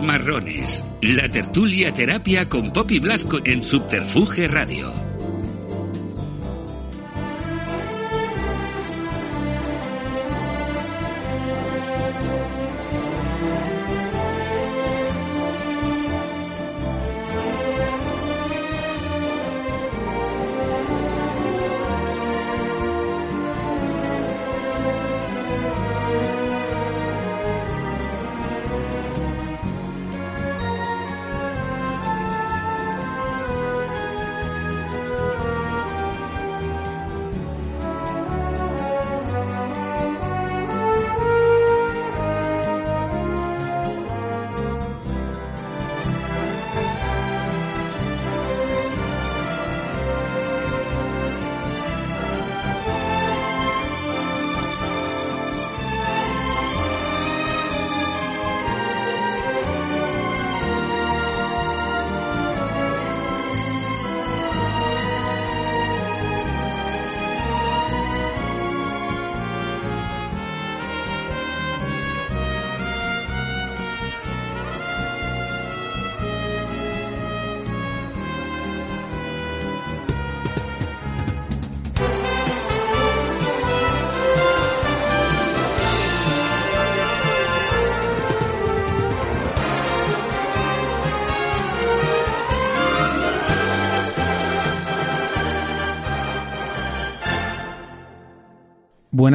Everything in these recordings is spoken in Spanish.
Marrones, la tertulia terapia con Poppy Blasco en Subterfuge Radio.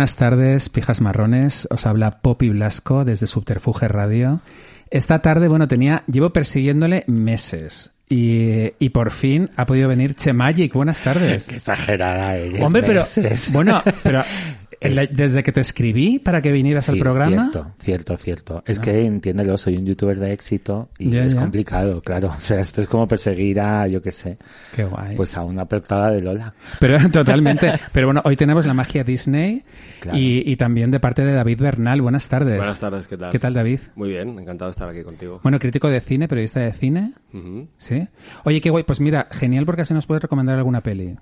Buenas tardes, pijas marrones. Os habla Poppy Blasco desde Subterfuge Radio. Esta tarde, bueno, tenía, llevo persiguiéndole meses. Y, y por fin ha podido venir Che Magic. Buenas tardes. Qué exagerada eres. Hombre, pero, meses. bueno, pero el- desde que te escribí para que vinieras al programa. Cierto, cierto, cierto. Es que entiéndelo, soy un youtuber de éxito y Ya, es ya. complicado, claro. O sea, esto es como perseguir a, yo qué sé, Qué guay. pues a una portada de Lola. Pero totalmente. Pero bueno, hoy tenemos la magia Disney Claro. y, y también de parte de David Bernal. Buenas tardes. Buenas tardes, ¿qué tal? ¿Qué tal, David? Muy bien, encantado de estar aquí contigo. Bueno, crítico de cine, periodista de cine. ¿Sí? Oye, qué guay. Pues mira, genial porque así nos puedes recomendar alguna peli.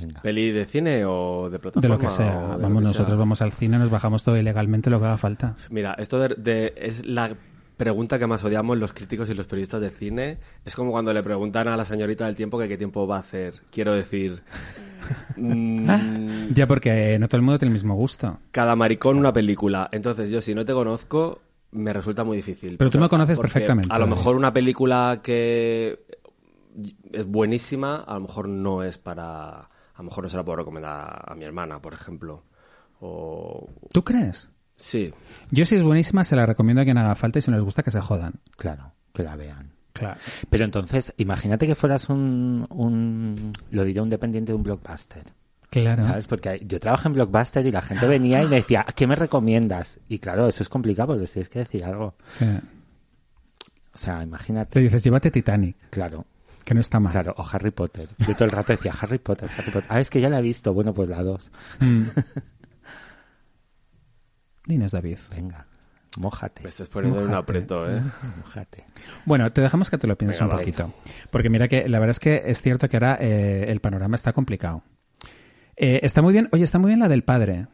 Venga. ¿Peli de cine o de plataforma? De lo que sea. Vamos, que nosotros sea? vamos al cine, nos bajamos todo ilegalmente lo que haga falta. Mira, esto de, de- es la pregunta que más odiamos los críticos y los periodistas de cine. Es como cuando le preguntan a la señorita del tiempo que qué tiempo va a hacer. Quiero decir, mm, Ya porque no todo el mundo tiene el mismo gusto. cada maricón una película. Entonces yo si no te conozco me resulta muy difícil. Pero tú me conoces perfectamente, A lo mejor una película que es buenísima, a lo mejor no es para... A lo mejor no se la puedo recomendar a mi hermana, por ejemplo. O... ¿Tú crees? Sí, Yo si es buenísima se la recomiendo a quien haga falta y si no les gusta que se jodan. Claro, que la vean. Claro. Pero entonces, imagínate que fueras un, un lo diré, un dependiente de un blockbuster. Claro. ¿Sabes? Porque yo trabajo en Blockbuster y la gente venía y me decía, ¿qué me recomiendas? Y claro, eso es complicado porque tienes que decir algo. Sí. O sea, imagínate. Te dices, llévate Titanic, Claro, que no está mal. claro, o Harry Potter. Yo todo el rato decía, Harry Potter, Harry Potter. Ah, es que ya la he visto. Bueno, pues la dos. Mm. Dinos, David. Venga, mójate. me estás poniendo en un Mójate. aprieto, ¿eh? Mójate. Bueno, te dejamos que te lo pienses Venga, un poquito. Porque mira que la verdad es que es cierto que ahora eh, el panorama está complicado. Eh, está muy bien, oye, está muy bien la del padre.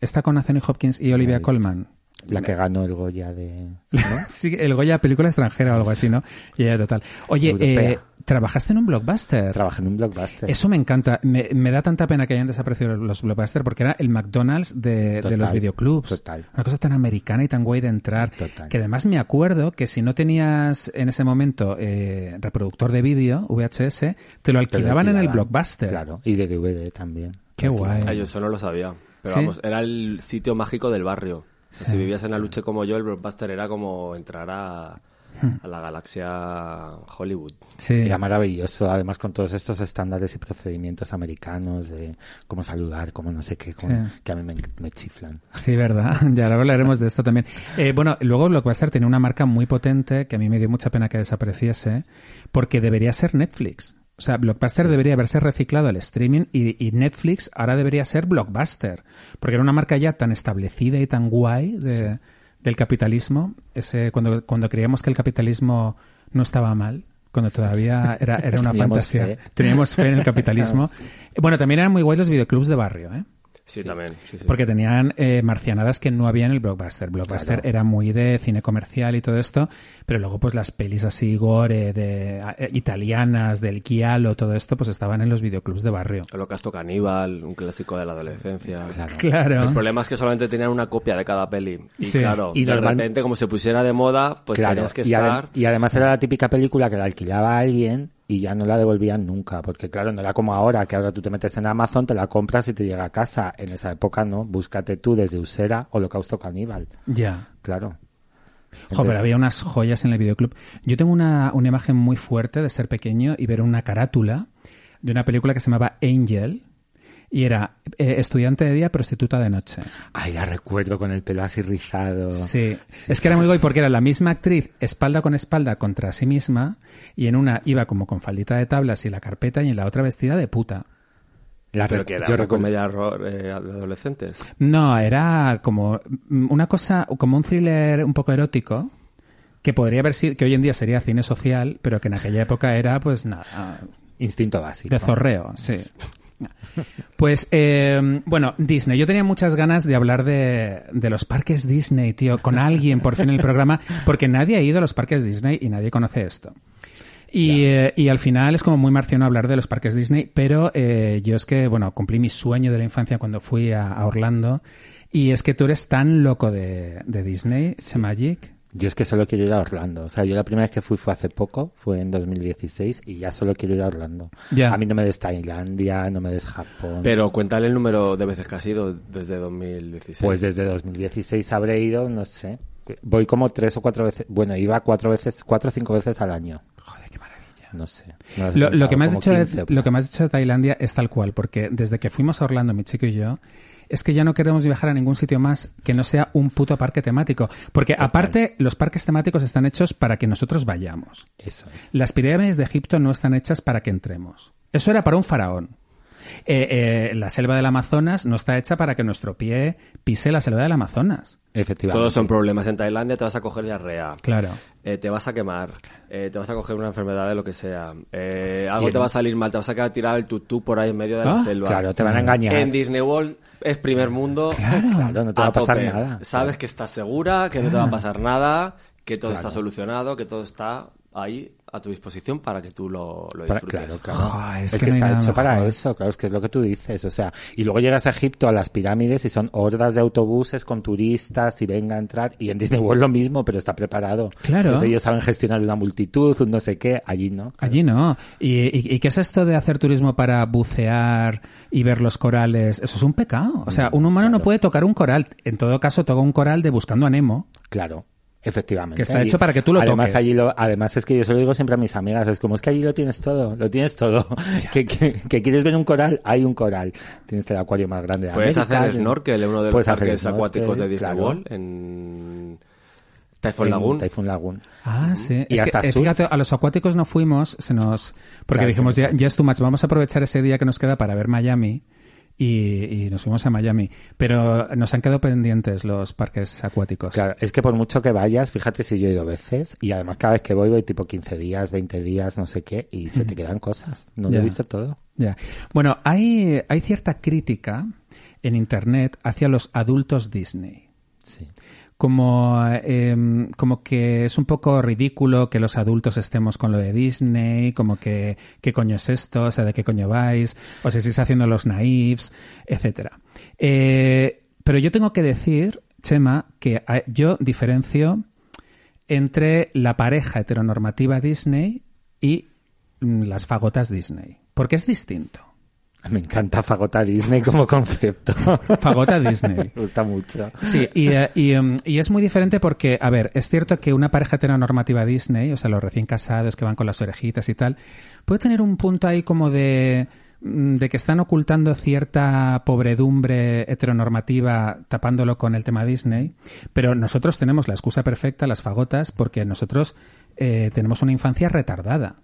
Está con Anthony Hopkins y Olivia. Colman. La que ganó el Goya de... sí, el Goya película extranjera o algo así, ¿no? Y ya, total. Oye, eh, ¿trabajaste en un blockbuster? Trabajé en un Blockbuster. Eso me encanta. Me, me da tanta pena que hayan desaparecido los blockbusters porque era el McDonald's de, de los videoclubs. total. Una cosa tan americana y tan guay de entrar. Total. Que además me acuerdo que si no tenías en ese momento eh, reproductor de vídeo, VHS, te lo Te lo alquilaban en el blockbuster. Claro, y de DVD también. Qué guay. Ah, yo eso no lo sabía. Pero ¿Sí? vamos, era el sitio mágico del barrio. Sí. Si vivías en Aluche como yo, el blockbuster era como entrar a, a la galaxia Hollywood. Sí. Era maravilloso, además con todos estos estándares y procedimientos americanos de cómo saludar, cómo no sé qué, cómo- Sí. que a mí me, me chiflan. Sí, verdad. Ya ahora hablaremos de esto también. Eh, bueno, luego Blockbuster tenía una marca muy potente que a mí me dio mucha pena que desapareciese porque debería ser Netflix. O sea, Blockbuster debería haberse reciclado al streaming y, y Netflix ahora debería ser Blockbuster. Porque era una marca ya tan establecida y tan guay de- del capitalismo. Ese, cuando, cuando creíamos que el capitalismo no estaba mal, cuando todavía era, era una Teníamos fantasía. fe. Teníamos fe en el capitalismo. Bueno, también eran muy guay los videoclubs de barrio, ¿eh? Sí, también. sí, sí. Porque tenían eh, marcianadas que no había en el blockbuster. Blockbuster era muy de cine comercial y todo esto, pero luego pues las pelis así gore de eh, italianas del Chialo, todo esto pues estaban en los videoclubs de barrio. Holocausto Caníbal, un clásico de la adolescencia. Claro. El problema es que solamente tenían una copia de cada peli. Y Sí. claro, Y de normal- repente, como se pusiera de moda, pues Claro, tenías que y, estar... y además era la típica película que la alquilaba a alguien y ya no la devolvían nunca, porque claro, no era como ahora, que ahora tú te metes en Amazon, te la compras y te llega a casa. En esa época no, búscate tú desde Usera Holocausto Caníbal, Ya. claro. Jo, pero había unas joyas en el videoclub. Yo tengo una, una imagen muy fuerte de ser pequeño y ver una carátula de una película que se llamaba Angel y era eh, estudiante de día, prostituta de noche. Ay, la recuerdo con el pelo así rizado. Sí. es que era muy guay porque era la misma actriz espalda con espalda contra sí misma y en una iba como con faldita de tablas y la carpeta y en la otra vestida de puta. La Pero que era yo una recuerdo- comedia horror, eh, de adolescentes. No, era como mm, una cosa, como un thriller un poco erótico que podría haber sido, que hoy en día sería cine social, pero que en aquella época era pues nada, Instinto básico. De zorreo, sí. Pues, eh, bueno, Disney. Yo tenía muchas ganas de hablar de, de los parques Disney, tío, con alguien por fin en el programa, porque nadie ha ido a los parques Disney y nadie conoce esto. Y, eh, y al final es como muy marciano hablar de los parques Disney, pero eh, yo es que, bueno, cumplí mi sueño de la infancia cuando fui a, a Orlando. Y es que tú eres tan loco de, de Disney, Magic. Yo es que solo quiero ir a Orlando. O sea, yo la primera vez que fui fue hace poco, fue en 2016, y ya solo quiero ir a Orlando. Ya. A mí no me des Tailandia, no me des Japón. Pero cuéntale el número de veces que has ido desde 2016. Pues desde 2016 habré ido, no sé. Voy como tres o cuatro veces. Bueno, iba cuatro veces, cuatro o cinco veces al año. Joder, qué maravilla. No sé. no Lo, que me has dicho de, 15 por lo que me has dicho de Tailandia es tal cual, porque desde que fuimos a Orlando, mi chico y yo, es que ya no queremos viajar a ningún sitio más que no sea un puto parque temático. Porque aparte, los parques temáticos están hechos para que nosotros vayamos. Eso es. Las pirámides de Egipto no están hechas para que entremos. Eso era para un faraón. Eh, eh, la selva del Amazonas no está hecha para que nuestro pie pise la selva del Amazonas. Efectivamente. Todos son problemas. En Tailandia te vas a coger diarrea. Claro. Eh, te vas a quemar, eh, te vas a coger una enfermedad de lo que sea, eh, algo te va a salir mal, te vas a quedar tirado el tutú por ahí en medio de la Ah, selva. Claro, te van a engañar. En Disney World es primer mundo. Claro, no te va a pasar tope. nada. Sabes que estás segura, que no te va a pasar nada, que todo Claro. está solucionado, que todo está ahí a tu disposición para que tú lo, lo Para- disfrutes. claro, claro. Es es, que que, no hay está hecho para mejor. eso, claro, es que es lo que tú dices, o sea, y luego llegas a Egipto a las pirámides y son hordas de autobuses con turistas y venga a entrar y en Disney World lo mismo, pero está preparado. Claro. Entonces ellos saben gestionar una multitud, un no sé qué, allí no. Allí no. ¿Y, y, y qué es esto de hacer turismo para bucear y ver los corales? Eso es un pecado. O sea, un humano no puede tocar un coral. En todo caso, toca un coral de Buscando a Nemo. Claro. Efectivamente. Que está hecho para que tú lo además, toques. Allí lo, además es que yo se lo digo siempre a mis amigas, es como es que allí lo tienes todo, lo tienes todo. que, que, que quieres ver un coral, hay un coral. Tienes el acuario más grande de Puedes América, hacer snorkel en uno de los parques snorkel, acuáticos de Disney claro. World, en Typhoon Lagoon. Typhoon Lagoon. Ah, sí. Y es hasta que, eh, fíjate, a los acuáticos no fuimos, se nos... Porque Claro, dijimos, ya, ya es too much, vamos a aprovechar ese día que nos queda para ver Miami. Y, y nos fuimos a Miami. Pero nos han quedado pendientes los parques acuáticos. Claro, es que por mucho que vayas, fíjate si yo he ido veces, y además cada vez que voy voy tipo 15 días, 20 días, no sé qué, y se te quedan cosas. No lo Ya. he visto todo. Ya. Bueno, hay, hay cierta crítica en Internet hacia los adultos Disney. Sí. Como, eh, como que es un poco ridículo que los adultos estemos con lo de Disney, como que qué coño es esto, o sea, de qué coño vais, o si estáis haciendo los naives, etcétera. Eh, pero yo tengo que decir, Chema, que yo diferencio entre la pareja heteronormativa Disney y mm, las fagotas Disney, porque es distinto. Me encanta Fagota Disney como concepto. Fagota Disney. Me gusta mucho. Sí, y, eh, y, em, y es muy diferente porque, a ver, es cierto que una pareja heteronormativa Disney, o sea, los recién casados que van con las orejitas y tal, puede tener un punto ahí como de, mm, de que están ocultando cierta pobredumbre heteronormativa tapándolo con el tema Disney, pero nosotros tenemos la excusa perfecta, las fagotas, porque nosotros eh, tenemos una infancia retardada.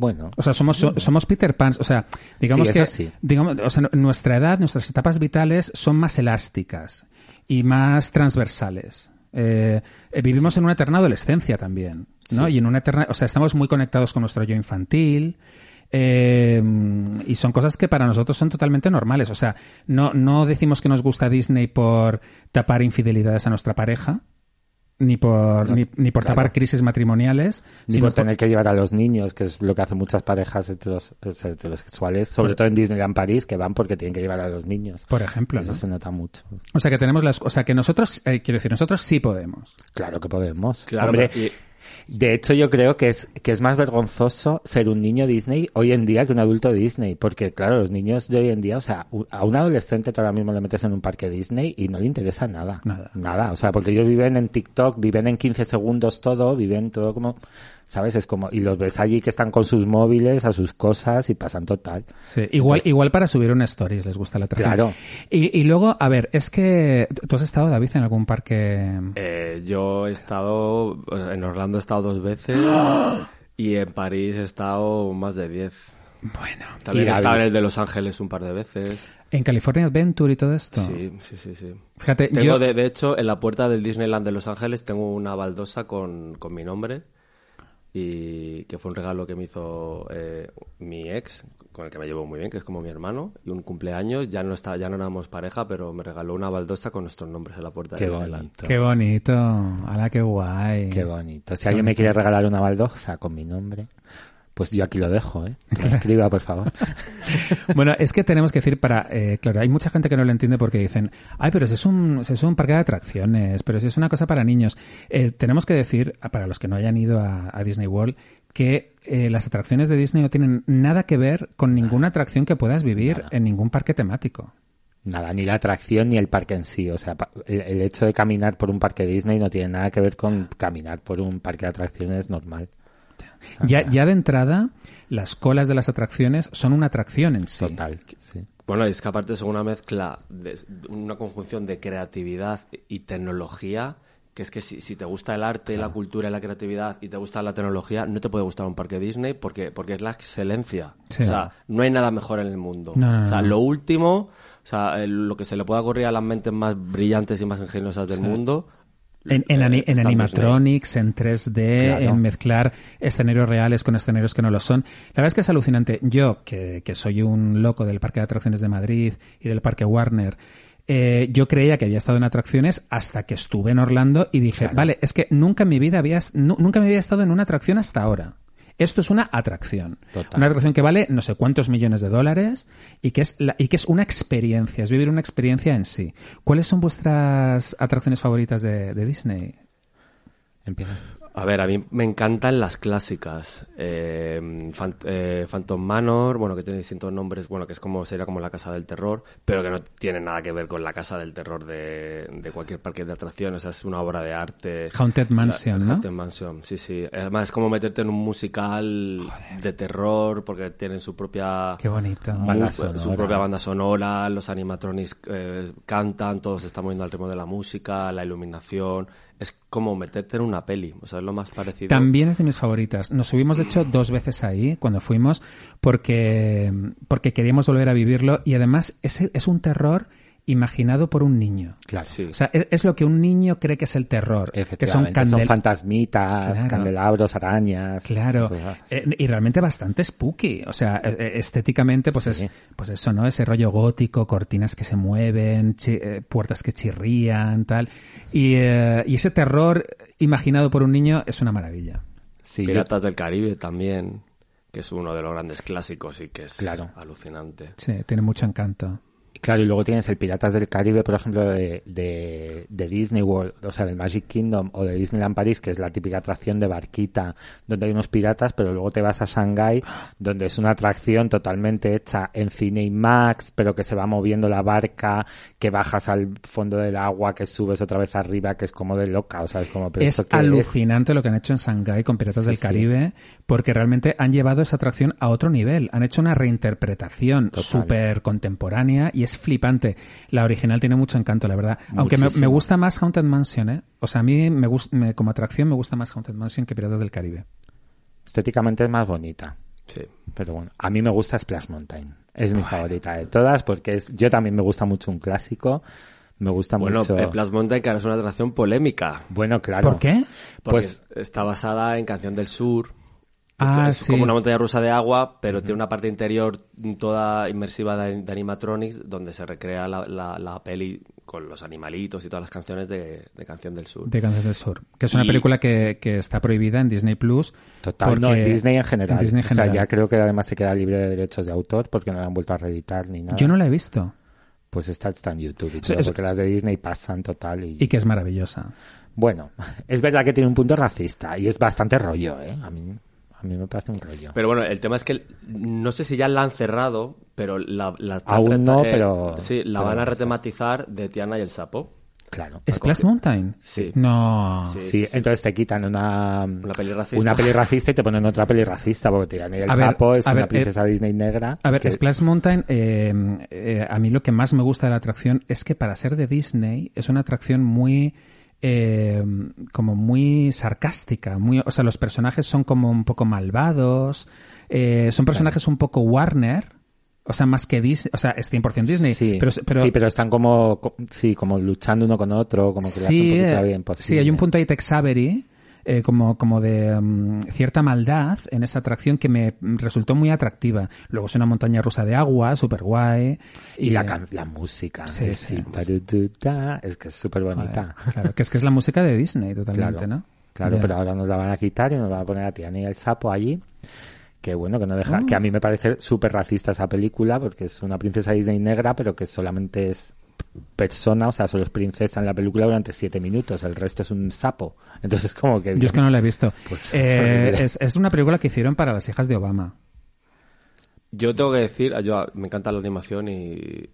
Bueno, O sea, somos, so- somos Peter Pans. O sea, digamos Sí, que sí. digamos, o sea, nuestra edad, nuestras etapas vitales son más elásticas y más transversales. Eh, eh, vivimos en una eterna adolescencia también, ¿no? Y en una eterna, o sea, estamos muy conectados con nuestro yo infantil. Eh, y son cosas que para nosotros son totalmente normales. O sea, no, no decimos que nos gusta Disney por tapar infidelidades a nuestra pareja, ni por, No, ni, ni por claro. tapar crisis matrimoniales, Ni sino por tener que llevar a los niños, que es lo que hacen muchas parejas heteros- heterosexuales, sobre todo en Disneyland París, que van porque tienen que llevar a los niños. por ejemplo. Eso ¿no? se nota mucho. O sea que tenemos las, o sea que nosotros, eh, quiero decir, nosotros sí podemos. Claro que podemos. Claro, Hombre, pero- y- de hecho yo creo que es, que es más vergonzoso ser un niño Disney hoy en día que un adulto Disney, porque claro, los niños de hoy en día, o sea, a un adolescente tú ahora mismo le metes en un parque Disney y no le interesa nada. Nada. Nada, o sea, porque ellos viven en TikTok, viven en 15 segundos todo, viven todo como, ¿sabes? Es como, y los ves allí que están con sus móviles, a sus cosas y pasan total. Sí, igual, Entonces- igual para subir un stories les gusta la atracción. Claro. Y, y luego, a ver, es que tú has estado, David, en algún parque. Eh, yo he estado, en Orlando he estado dos veces y en París he estado más de diez. Bueno. También he estado en el de Los Ángeles un par de veces. En California Adventure y todo esto. Sí, sí, sí, sí. Fíjate, Tengo, yo. de, de hecho, en la puerta del Disneyland de Los Ángeles tengo una baldosa con, con mi nombre y que fue un regalo que me hizo eh, mi ex, con el que me llevo muy bien, que es como mi hermano, y un cumpleaños, ya no está, ya no éramos pareja, pero me regaló una baldosa con nuestros nombres en la puerta Qué Disneyland. bonito. Qué bonito. Ala, qué guay. Qué bonito. Si alguien me quiere regalar una baldosa con mi nombre, pues yo aquí lo dejo, ¿eh? Que escriba, por favor. Bueno, es que tenemos que decir para, eh, claro, hay mucha gente que no lo entiende porque dicen, ay, pero si es un, si es un parque de atracciones, pero si es una cosa para niños. Eh, tenemos que decir, para los que no hayan ido a, a Disney World, que eh, las atracciones de Disney no tienen nada que ver con ninguna atracción que puedas vivir en ningún parque temático. Nada, ni la atracción ni el parque en sí. O sea, el, el hecho de caminar por un parque Disney no tiene nada que ver con caminar por un parque de atracciones normal. Ya, ya de entrada, las colas de las atracciones son una atracción en sí. Total, sí. Bueno, y es que aparte es una mezcla, de, una conjunción de creatividad y tecnología, que es que si, si te gusta el arte, la cultura y la creatividad y te gusta la tecnología, no te puede gustar un parque Disney porque, porque es la excelencia. Sí. O sea, no hay nada mejor en el mundo. No, no, o sea, no. lo último, o sea, lo que se le pueda ocurrir a las mentes más brillantes y más ingeniosas del mundo. En, en, eh, ani- en animatronics, en 3D, Claro. en mezclar escenarios reales con escenarios que no lo son. La verdad es que es alucinante. Yo, que, que soy un loco del Parque de Atracciones de Madrid y del Parque Warner, eh, yo creía que había estado en atracciones hasta que estuve en Orlando y dije, vale, es que nunca en mi vida había, nu- nunca me había estado en una atracción hasta ahora. Esto es una atracción. Total. Una atracción que vale no sé cuántos millones de dólares y que es la- y que es una experiencia, es vivir una experiencia en sí. ¿Cuáles son vuestras atracciones favoritas de, de Disney? Empieza. A ver, a mí me encantan las clásicas. Eh, eh, Phantom Manor, bueno, que tiene distintos nombres, bueno, que es como sería como la casa del terror, pero que no tiene nada que ver con la casa del terror de, de cualquier parque de atracciones. O sea, es una obra de arte. Haunted Mansion, La- ¿no? Haunted Mansion, sí, sí. Además, es como meterte en un musical de terror, porque tienen su propia Qué bonito. Banda su propia banda sonora, los animatronics eh, cantan, todos se están moviendo al ritmo de la música, la iluminación. Es como meterte en una peli, o sea, es lo más parecido. También es de mis favoritas. Nos subimos, de hecho, dos veces ahí cuando fuimos porque, porque queríamos volver a vivirlo y además es, es un terror imaginado por un niño. Claro. Sí. O sea, es, es lo que un niño cree que es el terror. Que son, Efectivamente, son, candel- fantasmitas, Claro. candelabros, arañas. Claro. Eh, y realmente bastante spooky. O sea, eh, estéticamente, pues Sí. es, pues eso, ¿no? Ese rollo gótico, cortinas que se mueven, chi- eh, puertas que chirrían, tal. Y, eh, y ese terror imaginado por un niño es una maravilla. Sí, yo- Piratas del Caribe también, que es uno de los grandes clásicos y que es Claro. alucinante. Sí, tiene mucho encanto. Claro, y luego tienes el Piratas del Caribe, por ejemplo, de, de, de Disney World, o sea, del Magic Kingdom o de Disneyland París, que es la típica atracción de barquita, donde hay unos piratas, pero luego te vas a Shanghai, donde es una atracción totalmente hecha en Cine IMAX, pero que se va moviendo la barca, que bajas al fondo del agua, que subes otra vez arriba, que es como de loca, o sea, es como... ¿pero Es alucinante lo que han hecho en Shanghái con Piratas Sí, del sí. Caribe, porque realmente han llevado esa atracción a otro nivel. Han hecho una reinterpretación súper contemporánea y es flipante. La original tiene mucho encanto, la verdad. Aunque me, gusta más Haunted Mansion, ¿eh? O sea, a mí me me- como atracción me gusta más Haunted Mansion que Piratas del Caribe. Estéticamente es más bonita. Sí. Pero bueno, a mí me gusta Splash Mountain. Es mi favorita de todas porque es, yo también me gusta mucho un clásico. Me gusta Bueno, mucho. el Plus Mountain, que ahora es una atracción polémica, Bueno, claro. ¿Por qué? porque Pues está basada en Canción del Sur. Ah, es sí. como una montaña rusa de agua, pero tiene una parte interior toda inmersiva de, de animatronics donde se recrea la, la- la peli con los animalitos y todas las canciones de, de Canción del Sur. De Canciones del Sur. Que es una Y- película que, que está prohibida en Disney Plus. Total, no, en Disney en general. en Disney en O general. sea, ya creo que además se queda libre de derechos de autor porque no la han vuelto a reeditar ni nada. Yo no la he visto. Pues esta está en YouTube y O sea, todo, es- porque las de Disney pasan total y... Y que es maravillosa. Bueno, es verdad que tiene un punto racista y es bastante rollo, ¿eh? A mí, a mí me parece un rollo. Pero bueno, el tema es que no sé si ya la han cerrado, pero la, Aún no, pero- Sí, la pero van a retematizar de Tiana y el Sapo. Claro. ¿Splash Mountain? Sí. No. Sí. Sí, entonces te quitan una, Una peli racista. una peli racista y te ponen otra peli racista porque te el A ver, sapo es a una ver, princesa Disney negra. A ver, que- Splash Mountain, eh, eh, a mí lo que más me gusta de la atracción es que para ser de Disney es una atracción muy, eh, como muy sarcástica, muy, o sea, los personajes son como un poco malvados, eh, son personajes un poco Warner, o sea, más que Disney, o sea, es 100% Disney, Sí, pero, pero, sí, pero están como, co- sí, como luchando uno con otro, como que hacen sí, un poquito vida sí, hay un punto ahí Tex Avery, eh, como, como de mm, cierta maldad en esa atracción que me resultó muy atractiva. Luego es una montaña rusa de agua, súper guay. Y la, can- la música, Sí, sí. tarututa, es que es súper bonita. Claro, que es que es la música de Disney totalmente, Claro, ¿no? claro pero ahora nos la van a quitar y nos van a poner a Tiana y el sapo allí. Que bueno, que no deja, Oh. que a mí me parece súper racista esa película porque es una princesa Disney negra, pero que solamente es persona, o sea, solo es princesa en la película durante siete minutos, el resto es un sapo. Entonces como que... Yo es que no la he visto. Pues es Eh, es, es una película que hicieron para las hijas de Obama. Yo tengo que decir, yo me encanta la animación y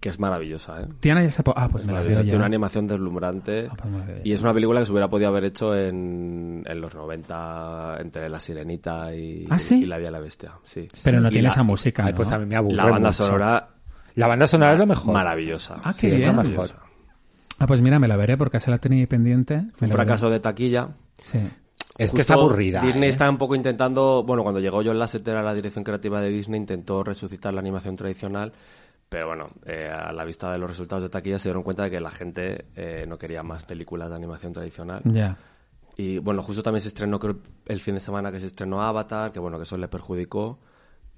que es maravillosa, ¿eh? Tiana y el sapo. Ah, pues me la veo Maravillosa. ya. Tiene una animación deslumbrante Ah, pues me la veo y es una película que se hubiera podido haber hecho en, en los 90 entre La Sirenita y, ¿Ah, sí? y La Vía y la Bestia. Sí. Pero no Y tiene la- esa música, Ay, ¿no? pues a mí me aburre La banda mucho. sonora La banda sonora es lo mejor. maravillosa. Ah, Sí, qué es bien. lo mejor. Ah, pues mira, me la veré porque se la tenía ahí pendiente. Me Un veré. fracaso de taquilla. Sí. Es que es aburrida. Disney ¿eh? está un poco intentando, bueno, cuando llegó John Lasseter a la dirección creativa de Disney, intentó resucitar la animación tradicional, pero bueno, eh, a la vista de los resultados de taquilla se dieron cuenta de que la gente eh, no quería más películas de animación tradicional. Ya. Y bueno, justo también se estrenó creo, el fin de semana que se estrenó Avatar, que bueno, que eso le perjudicó,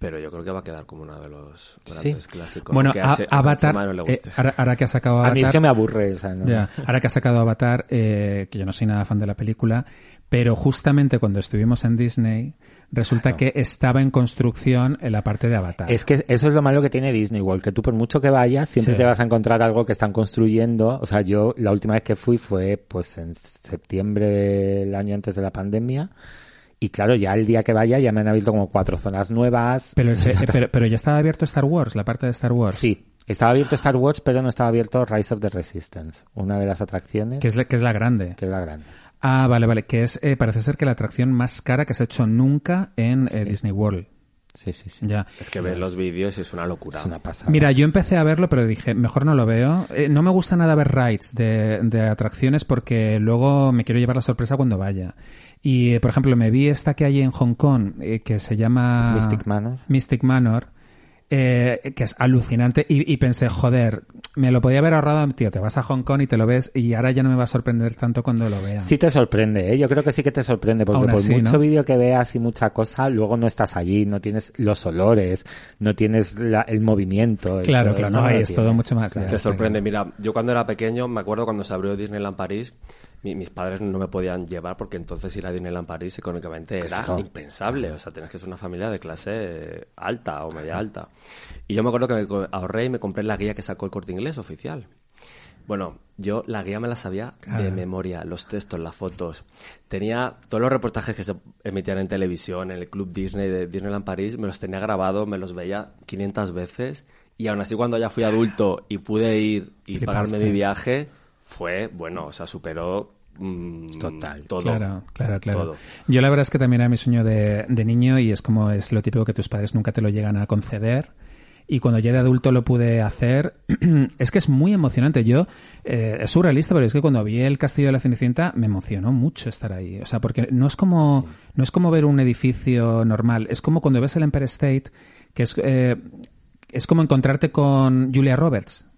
pero yo creo que va a quedar como uno de los grandes clásicos. Bueno, aunque a- H- aunque a Avatar, Chema no le eh, ahora, ahora que ha sacado Avatar... A mí es que me aburre. no- Ya, ahora que ha sacado Avatar, eh, que yo no soy nada fan de la película, pero justamente cuando estuvimos en Disney, resulta que estaba en construcción en la parte de Avatar. Es que eso es lo malo que tiene Disney World, que tú por mucho que vayas, siempre Sí. te vas a encontrar algo que están construyendo. O sea, yo la última vez que fui fue pues en septiembre del año antes de la pandemia. Y claro, ya el día que vaya ya me han abierto como cuatro zonas nuevas. Pero, ese- eh, pero, pero ya estaba abierto Star Wars, la parte de Star Wars. Sí, estaba abierto Star Wars, pero no estaba abierto Rise of the Resistance, una de las atracciones Que es, la, que es la grande. que es la grande. Ah, vale, vale. Que es, eh, parece ser que la atracción más cara que se ha hecho nunca en eh. Disney World. Sí, sí, sí. Ya. Es que ves los vídeos es una locura. Es una pasada. Mira, yo empecé a verlo, pero dije, mejor no lo veo. Eh, no me gusta nada ver rides de, de atracciones porque luego me quiero llevar la sorpresa cuando vaya. Y, eh, por ejemplo, me vi esta que hay en Hong Kong, eh, que se llama... Mystic Manor. Mystic Manor, eh, que es alucinante. Y, y pensé, joder, me lo podía haber ahorrado, tío, te vas a Hong Kong y te lo ves y ahora ya no me va a sorprender tanto cuando lo vea. Sí te sorprende, ¿eh? Yo creo que sí que te sorprende, porque Aún por así, mucho ¿no? vídeo que veas y mucha cosa, luego no estás allí, no tienes los olores, no tienes la- el movimiento. el- Claro, claro, no, es todo mucho más. Claro. Te sorprende. Mira, yo cuando era pequeño, me acuerdo cuando se abrió Disneyland París, mi- mis padres no me podían llevar porque entonces ir a Disneyland París económicamente era Claro. impensable. O sea, tenías que ser una familia de clase alta o media alta. Y yo me acuerdo que me ahorré y me compré la guía que sacó el corte inglés oficial. Bueno, yo la guía me la sabía de Claro. memoria, los textos, las fotos. Tenía todos los reportajes que se emitían en televisión, en el Club Disney de Disneyland París, me los tenía grabados, me los veía 500 veces. Y aún así, cuando ya fui adulto y pude ir y Flipaste. pagarme mi viaje, fue, bueno, o sea, superó mm, Total. todo. Claro, claro, claro. Todo. Yo la verdad es que también era mi sueño de, de niño y es como es lo típico que tus padres nunca te lo llegan a conceder. Y cuando ya de adulto lo pude hacer, es que es muy emocionante. Yo, eh, es surrealista, pero es que cuando vi el Castillo de la Cenicienta me emocionó mucho estar ahí. O sea, porque no es como, no es como ver un edificio normal. Es como cuando ves el Empire State, que es, eh, es como encontrarte con Julia Roberts.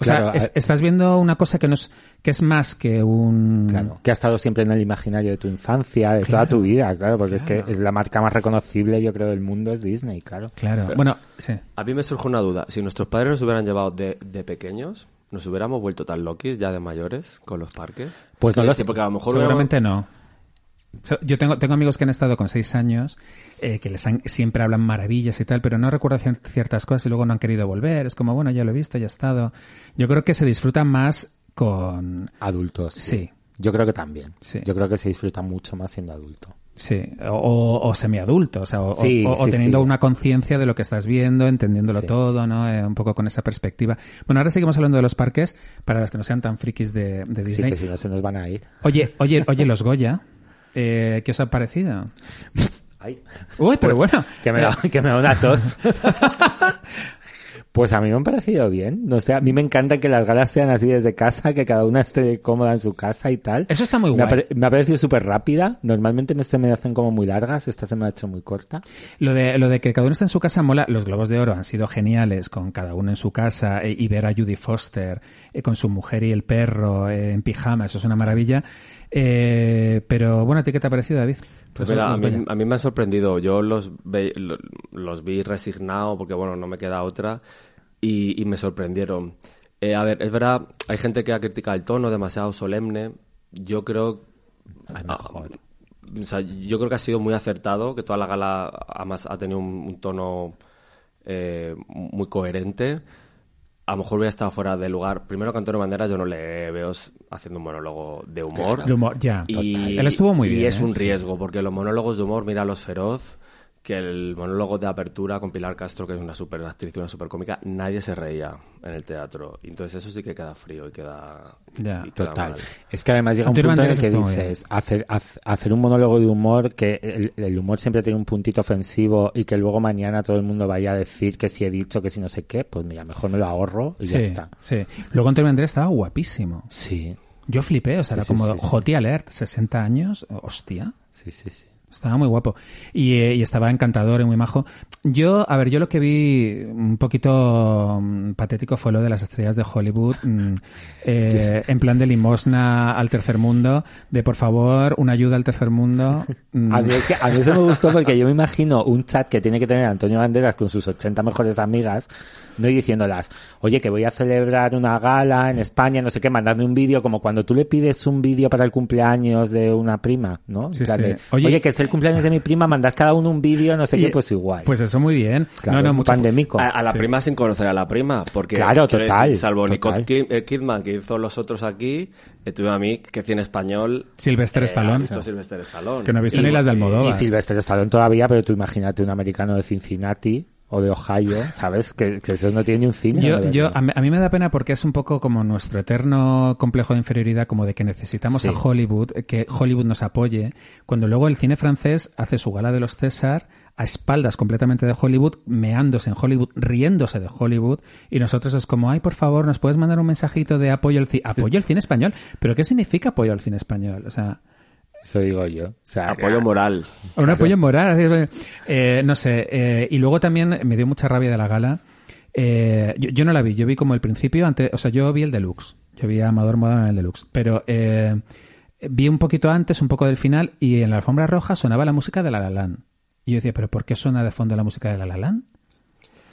O Claro, sea, es- estás viendo una cosa que no es, que es más que un... Claro, que ha estado siempre en el imaginario de tu infancia, de toda tu vida, claro, porque es que es la marca más reconocible, yo creo, del mundo es Disney, claro. Claro. Bueno, sí. A mí me surge una duda. Si nuestros padres nos hubieran llevado de, de pequeños, ¿nos hubiéramos vuelto tan loquis ya de mayores con los parques? Pues no lo sé. Porque a lo mejor Seguramente no. Yo tengo, tengo amigos que han estado con seis años, eh, que les han- siempre hablan maravillas y tal, pero no recuerdan cier- ciertas cosas y luego no han querido volver. Es como, bueno, ya lo he visto, ya he estado. Yo creo que se disfruta más con... Adultos. Sí. Yo creo que también. Sí. Yo creo que se disfruta mucho más siendo adulto. Sí, o, o semiadulto, o sea, o, Sí, o- o sí, teniendo sí. una conciencia de lo que estás viendo, entendiéndolo todo, ¿no? Eh, un poco con esa perspectiva. Bueno, ahora seguimos hablando de los parques, para los que no sean tan frikis de, de Sí, Disney. que si no se nos van a ir. Oye, oye, oye, los Goya, eh, ¿qué os ha parecido? Ay. Uy, pero Pues, bueno. Que me, da, que me da una tos. Pues a mí me han parecido bien. No sé, a mí me encanta que las galas sean así desde casa, que cada una esté cómoda en su casa y tal. Eso está muy me ha, guay. pare- me ha parecido súper rápida. Normalmente en este me hacen como muy largas. Esta se me ha hecho muy corta. Lo de, lo de que cada uno está en su casa mola. Los Globos de Oro han sido geniales con cada uno en su casa eh, y ver a Judy Foster eh, con su mujer y el perro eh, en pijama, eso es una maravilla. Eh, pero bueno, ¿a ti qué te ha parecido, David? Pues mira, a mí, a mí me han sorprendido. Yo los, ve- lo- los vi resignado porque, bueno, no me queda otra y, y me sorprendieron. Eh, a ver, es verdad, hay gente que ha criticado el tono demasiado solemne. Yo creo... Ay, ah, mejor. o sea, yo creo que ha sido muy acertado, que toda la gala además ha tenido un, un tono eh, muy coherente. A lo mejor hubiera estado fuera de lugar. Primero que Antonio Banderas yo no le veo haciendo un monólogo de humor. De humor, ya. Y, Él estuvo muy y bien. es ¿eh? un riesgo, porque los monólogos de humor, mira los feroz, que el monólogo de apertura con Pilar Castro, que es una super actriz y una super cómica, nadie se reía en el teatro. Entonces eso sí que queda frío y queda, Ya, y queda Total. mal. Es que además llega un punto en el que dices, hacer, hacer un monólogo de humor, que el, el humor siempre tiene un puntito ofensivo y que luego mañana todo el mundo vaya a decir que si he dicho, que si no sé qué, pues mira, mejor me lo ahorro y Sí, ya está. sí. Luego Antonio Banderas estaba guapísimo. Sí, Yo flipé, o sea, Sí, era sí, como sí, sí. Joti Alert, 60 años, hostia. sí, sí, sí. Estaba muy guapo. Y, eh, y estaba encantador y muy majo. Yo, a ver, yo lo que vi un poquito mm, patético fue lo de las estrellas de Hollywood, mm, eh, en plan de limosna al tercer mundo, de por favor, una ayuda al tercer mundo. A mí, es que- a mí eso me gustó porque yo me imagino un chat que tiene que tener Antonio Banderas con sus 80 mejores amigas, no y diciéndolas, oye, que voy a celebrar una gala en España, no sé qué, mandadme un vídeo, como cuando tú le pides un vídeo para el cumpleaños de una prima, ¿no? En Sí, plan sí. de, Oye- oye, que es el cumpleaños de mi prima, mandad cada uno un vídeo, no sé y- qué, pues igual. Pues eso muy bien. claro, no, no, mucho. pandémico. A, a la Sí. prima sin conocer a la prima, porque Claro, total, decir, salvo Nicole total. Eh, Kidman que hizo los otros aquí, eh, tuve a mí que cine español. Sylvester eh, Stallone. ha visto Sylvester Stallone. Que no visto Y- ni las de Almodóvar. Y Sylvester Stallone todavía, pero tú imagínate un americano de Cincinnati o de Ohio, ¿sabes? Que, que esos no tienen ni un cine. Yo, yo, a, mí, a mí me da pena porque es un poco como nuestro eterno complejo de inferioridad, como de que necesitamos Sí. a Hollywood, que Hollywood nos apoye, cuando luego el cine francés hace su gala de los César a espaldas completamente de Hollywood, meándose en Hollywood, riéndose de Hollywood, y nosotros es como, ay, por favor, ¿nos puedes mandar un mensajito de apoyo al cine? ¿Apoyo al cine español? ¿Pero qué significa apoyo al cine español? O sea... Eso digo yo. O sea, Apoyo moral. Un apoyo moral. así, eh, no sé. eh, y luego también me dio mucha rabia de la gala. Eh, yo, yo no la vi, yo vi como el principio, antes, o sea, yo vi el deluxe. Yo vi a Amador Modano en el deluxe. Pero eh, vi un poquito antes, un poco del final, y en la alfombra roja sonaba la música de La La Land. Y yo decía, ¿pero por qué suena de fondo la música de La La Land?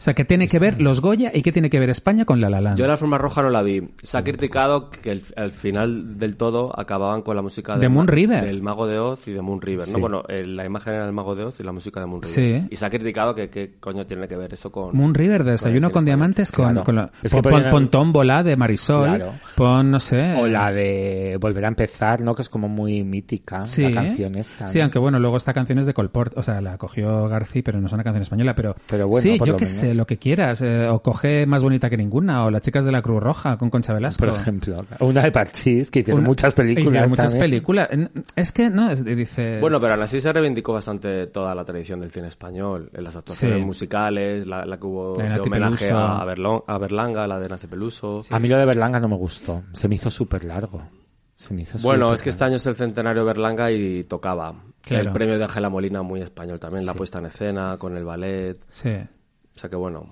O sea, ¿qué tiene que ver los Goya y qué tiene que ver España con La La Land? Yo la forma roja no la vi. Se ha criticado que el- al final del todo acababan con la música De del Moon ma- River. del Mago de Oz y de Moon River. Sí. No, bueno, eh, la imagen era del Mago de Oz y la música de Moon River. Sí. Y se ha criticado que qué coño tiene que ver eso con... Moon River, de desayuno con diamantes, con, Claro. con la- Es que pon, pon Tómbola de Marisol, Claro. pon, no sé... O la de Volver a empezar, ¿no? Que es como muy mítica, Sí, la canción esta. sí ¿no? aunque bueno, luego esta canción es de Colport, o sea, la cogió García, pero no es una canción española, pero, Pero bueno, sí, por yo lo qué menos. sé, lo que quieras, eh, o coge Más bonita que ninguna, o Las chicas de la Cruz Roja con Concha Velasco. Por ejemplo. Una de Parchís, que hicieron Una- muchas películas hicieron muchas también. películas. Es que, no, es, dices... Bueno, pero aún así se reivindicó bastante toda la tradición del cine español, en las actuaciones Sí. musicales, la, la que hubo de homenaje Peluso. a, Berlón- a Berlanga, la de Nace Peluso. A mí lo de Berlanga no me gustó. Se me hizo súper largo. Se me hizo Bueno, es que este año es el centenario de Berlanga y tocaba. Claro. El premio de Ángela Molina muy español también, la puesta en escena con el ballet. Sí. O sea que bueno.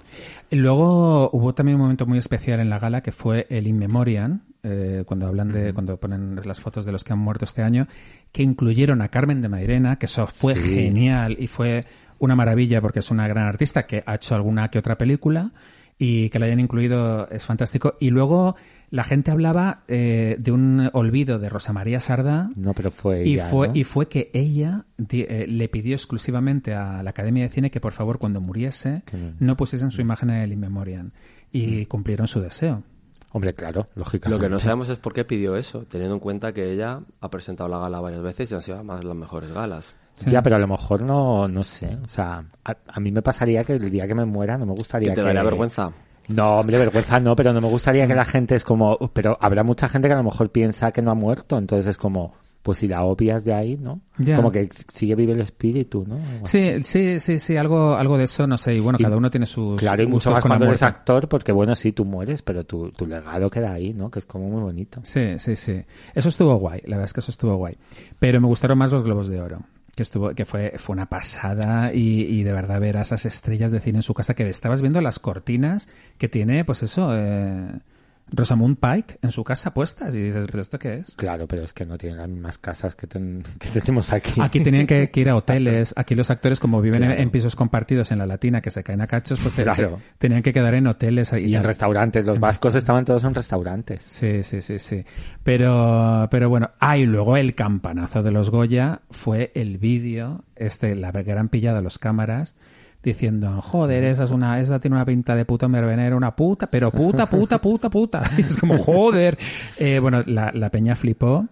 Luego hubo también un momento muy especial en la gala que fue el In Memoriam, eh, cuando hablan de, cuando ponen las fotos de los que han muerto este año, que incluyeron a Carmen de Mairena, que eso fue Sí. genial y fue una maravilla porque es una gran artista que ha hecho alguna que otra película y que la hayan incluido es fantástico. Y luego la gente hablaba eh, de un olvido de Rosa María Sarda. No, pero fue Y ella, fue, ¿no? y fue que ella di- eh, le pidió exclusivamente a la Academia de Cine que por favor cuando muriese no. pusiesen su imagen en el In Memoriam. Y cumplieron su deseo. Hombre, claro, Lo lógicamente. que no sabemos es por qué pidió eso, teniendo en cuenta que ella ha presentado la gala varias veces y han sido además las mejores galas. Sí. Ya, pero a lo mejor no, no sé. O sea, a, a mí me pasaría que el día que me muera no me gustaría ¿Que te que... daría vergüenza? No, hombre, vergüenza no, pero no me gustaría que la gente es como... Pero habrá mucha gente que a lo mejor piensa que no ha muerto, entonces es como... Pues si la obvias de ahí, ¿no? Ya. Como que sigue vive el espíritu, ¿no? Sí, sí, sí, sí, algo, algo de eso, no sé. Y bueno, Y- cada uno tiene sus Claro, y mucho más cuando eres actor, porque bueno, sí, tú mueres, pero tu, tu legado queda ahí, ¿no? Que es como muy bonito. Sí, sí, sí. Eso estuvo guay, la verdad es que eso estuvo guay. Pero me gustaron más los Globos de Oro, que estuvo, que fue, fue una pasada y, y de verdad ver a esas estrellas de cine en su casa que estabas viendo las cortinas que tiene, pues eso, eh, Rosamund Pike en su casa puestas y dices, ¿pero esto qué es? Claro, pero es que no tienen las mismas casas que, ten- que tenemos aquí. Aquí tenían que, que ir a hoteles. Aquí los actores, como viven en- Claro. en pisos compartidos en la latina que se caen a cachos, pues te- Claro. tenían que quedar en hoteles. Y en restaurantes, los vascos estaban todos en restaurantes. Sí, sí, sí, sí. Pero, pero bueno. Ah, y luego el campanazo de los Goya fue el vídeo, este, la gran pillada de los cámaras, diciendo, joder, esa es una, esa tiene una pinta de puta mervenera, una puta, pero puta, puta, puta, puta. Y es como, joder. Eh, bueno, la, la peña flipó.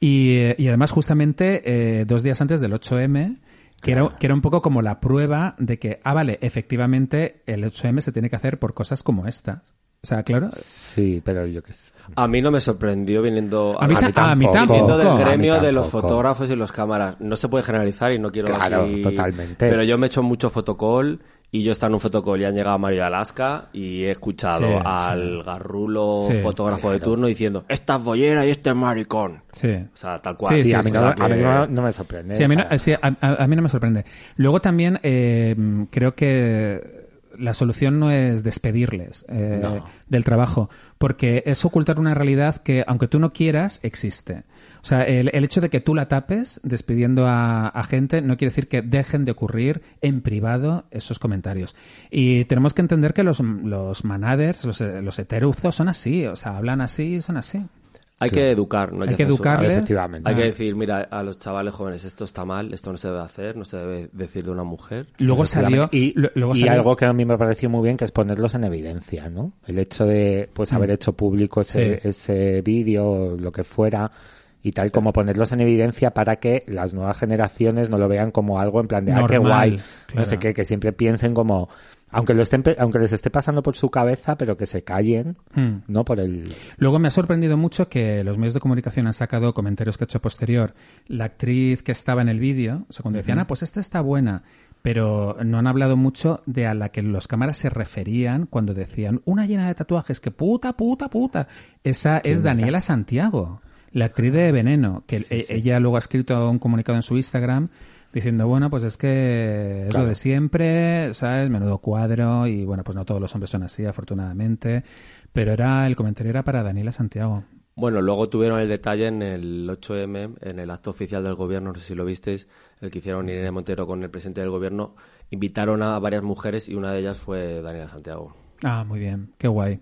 Y, eh, y además, justamente, eh, dos días antes del 8M, que era, que era un poco como la prueba de que, ah, vale, efectivamente, el 8M se tiene que hacer por cosas como estas. O sea, claro, Sí, pero yo qué sé. A mí no me sorprendió viniendo A mí ta- a mí tampoco. viniendo del A gremio de los fotógrafos y los cámaras. No se puede generalizar y no quiero Claro, aquí- totalmente. Pero yo me he hecho mucho fotocall y yo he estado en un fotocall y han llegado a Mario Alaska y he escuchado Sí, al garrulo Sí, fotógrafo de turno diciendo esta es bollera y este es maricón. sí. O sea, tal cual. Sí, Sí, sí, a mí, sí, no, sea a mí que- no, no me sorprende. Sí, a mí no, sí, a, a- a mí no me sorprende. Luego también eh, creo que la solución no es despedirles eh, No. del trabajo, porque es ocultar una realidad que, aunque tú no quieras, existe. O sea, el, el hecho de que tú la tapes despidiendo a, a gente no quiere decir que dejen de ocurrir en privado esos comentarios. Y tenemos que entender que los, los manaders, los, los heteruzos son así, o sea, hablan así y son así. Hay que educar, no hay, Hay que censurar. educarles. Efectivamente. Hay que Ah. decir, mira, a los chavales jóvenes, esto está mal, esto no se debe hacer, no se debe decir de una mujer. Luego salió... y, lo- luego y salió- algo que a mí me pareció muy bien que es ponerlos en evidencia, ¿no? El hecho de pues haber hecho público ese, Mm. Sí. ese vídeo o lo que fuera y tal como ponerlos en evidencia para que las nuevas generaciones no lo vean como algo en plan de ah qué Normal, guay, no sé qué, que siempre piensen como aunque lo estén aunque les esté pasando por su cabeza, pero que se callen, Hmm. ¿no? Por el Luego me ha sorprendido mucho que los medios de comunicación han sacado comentarios que he hecho posterior. La actriz que estaba en el vídeo, o sea, cuando decían, ah, pues esta está buena, pero no han hablado mucho de a la que los cámaras se referían cuando decían, una llena de tatuajes, que puta, puta, puta. Esa es Daniela Santiago, la actriz de Veneno, que e- ella luego ha escrito un comunicado en su Instagram diciendo, bueno, pues es que es Claro. lo de siempre, ¿sabes? Menudo cuadro y bueno, pues no todos los hombres son así, afortunadamente, pero era el comentario era para Daniela Santiago. Bueno, luego tuvieron el detalle en el 8M, en el acto oficial del gobierno, no sé si lo visteis, el que hicieron Irene Montero con el presidente del gobierno, invitaron a varias mujeres y una de ellas fue Daniela Santiago. Ah, muy bien, qué guay.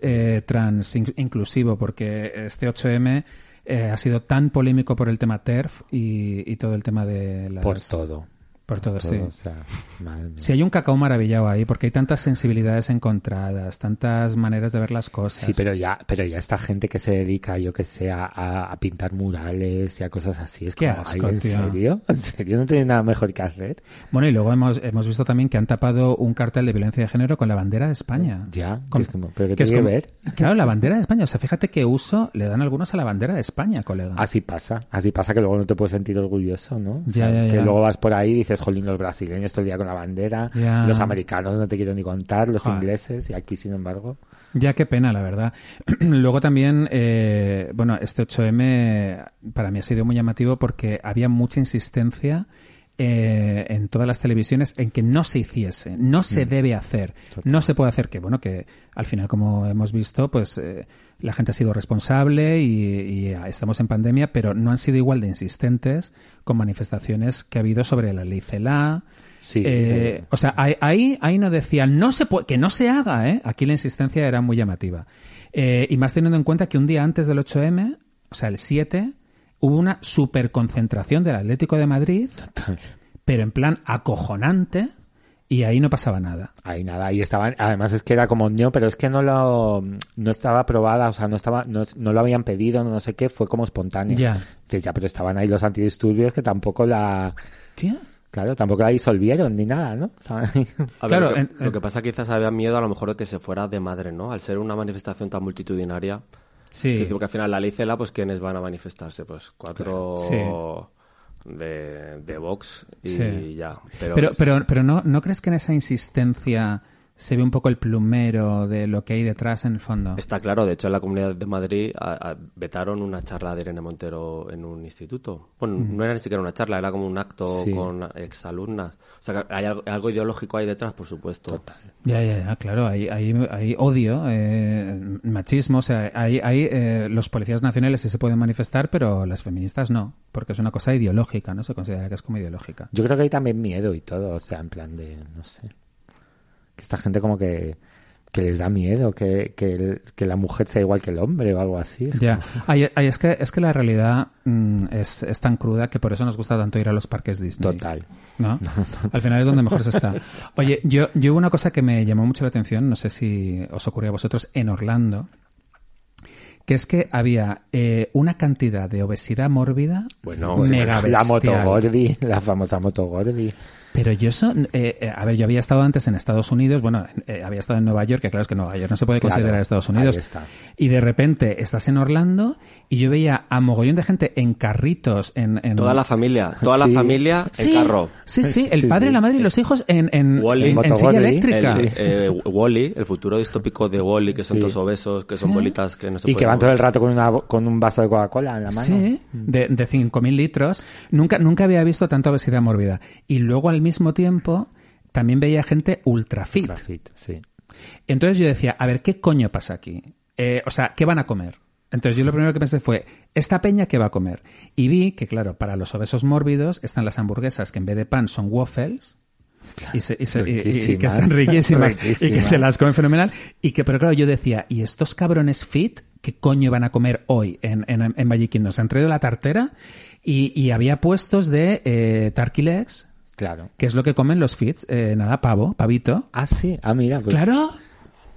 Eh, trans in- inclusivo, porque este 8M eh, ha sido tan polémico por el tema TERF y, y todo el tema de las... por todo. Por todo, Todo, sí. o sea, mía. Si hay un cacao maravillado ahí, porque hay tantas sensibilidades encontradas, tantas maneras de ver las cosas. Sí, pero ya, pero ya esta gente que se dedica, yo que sé, a, a pintar murales y a cosas así, es "Ay, ¿en tío". serio? ¿En serio? ¿No tenéis nada mejor que hacer? Bueno, y luego hemos, hemos visto también que han tapado un cartel de violencia de género con la bandera de España. Ya, Con- que es como, pero ¿qué que es tiene que como- ver? Claro, la bandera de España. O sea, fíjate qué uso le dan algunos a la bandera de España, colega. Así pasa, así pasa que luego no te puedes sentir orgulloso, ¿no? O Ya, ya, que luego vas por ahí y dices, jolín, los brasileños todo el día con la bandera, los americanos no te quiero ni contar, los Joder. ingleses, y aquí, sin embargo, Ya qué pena, la verdad. Luego también, eh, bueno, este 8M para mí ha sido muy llamativo porque había mucha insistencia eh, en todas las televisiones en que no se hiciese, no se debe hacer, no se puede hacer, que bueno, que al final, como hemos visto, pues eh, la gente ha sido responsable y, y estamos en pandemia, pero no han sido igual de insistentes con manifestaciones que ha habido sobre la ley CELA, Sí, eh, sí. O sea, ahí, ahí, ahí no decían, no se puede, que no se haga, ¿eh? Aquí la insistencia era muy llamativa. Eh, y más teniendo en cuenta que un día antes del 8M, o sea, el 7, hubo una superconcentración del Atlético de Madrid, pero en plan acojonante, y ahí no pasaba nada. Ahí nada, ahí estaban, además es que era como no, pero es que no lo, no estaba aprobada, o sea, no estaba, no, no lo habían pedido, no sé qué, fue como espontáneo. Ya. Entonces ya, pero estaban ahí los antidisturbios que tampoco la, Tía. claro, tampoco la disolvieron ni nada, ¿no? Estaban ahí. A ver, Claro, lo, que, en- lo en- que pasa quizás había miedo a lo mejor de que se fuera de madre, ¿no? Al ser una manifestación tan multitudinaria. Sí. Que decimos que al final la ley CELA, pues ¿quiénes van a manifestarse? Pues cuatro Sí. De, de Vox y Sí. ya. Pero, Pero, pero, pero no, ¿no crees que en esa insistencia se ve un poco el plumero de lo que hay detrás en el fondo? Está claro, de hecho en la Comunidad de Madrid a- a- vetaron una charla de Irene Montero en un instituto. Bueno, no era ni siquiera una charla, era como un acto Sí. con exalumnas. O sea, que hay algo, algo ideológico ahí detrás, por supuesto. Ya, ya, ya, claro, hay, hay, hay odio, eh, machismo, o sea, hay, hay eh, los policías nacionales sí se pueden manifestar, pero las feministas no, porque es una cosa ideológica, ¿no? Se considera que es como ideológica. Yo creo que hay también miedo y todo, o sea, en plan de, no sé, que esta gente como que, que les da miedo, que, que, el- que la mujer sea igual que el hombre o algo así. Es Ya, como- Ay, ay, es, que, es que la realidad mm, es, es tan cruda que por eso nos gusta tanto ir a los parques Disney. Total. ¿no? Al final es donde mejor se está. Oye, yo, yo hubo una cosa que me llamó mucho la atención, no sé si os ocurrió a vosotros, en Orlando, que es que había eh, una cantidad de obesidad mórbida Bueno, mega la moto. Gordi, la famosa moto Gordi. Pero yo eso, eh, eh, a ver, yo había estado antes en Estados Unidos, bueno, eh, había estado en Nueva York, que claro es que Nueva York no se puede Claro, considerar Estados Unidos. ahí está. Y de repente estás en Orlando y yo veía a mogollón de gente en carritos, en... en... Toda la familia, toda la familia en Sí, carro. sí, sí, el Sí, padre, sí. la madre y los hijos en, en, en- silla eléctrica. El, eh, Wall-E, el futuro distópico de Wall-E, que son Sí. todos obesos, que son Sí. bolitas que no se Y que van todo el rato con, una, con un vaso de Coca-Cola en la mano. Sí, de, de 5.000 litros. Nunca, nunca había visto tanta obesidad mórbida. Y luego al mismo tiempo también veía gente ultra fit. Ultra fit, sí. Entonces yo decía, a ver, ¿qué coño pasa aquí? Eh, o sea, ¿qué van a comer? Entonces yo lo primero que pensé fue, ¿esta peña qué va a comer? Y vi que, claro, para los obesos mórbidos están las hamburguesas que en vez de pan son waffles. Y, se- y se- y- y- y que están riquísimas, y que se las comen fenomenal. Y que, pero claro, yo decía, ¿y estos cabrones fit qué coño van a comer hoy en, en, en Magic Kingdom? Se han traído la tartera y, había puestos de eh, legs, Claro. que es lo que comen los fits, eh, nada, pavo, pavito. Ah, sí. Ah, mira, pues. Claro.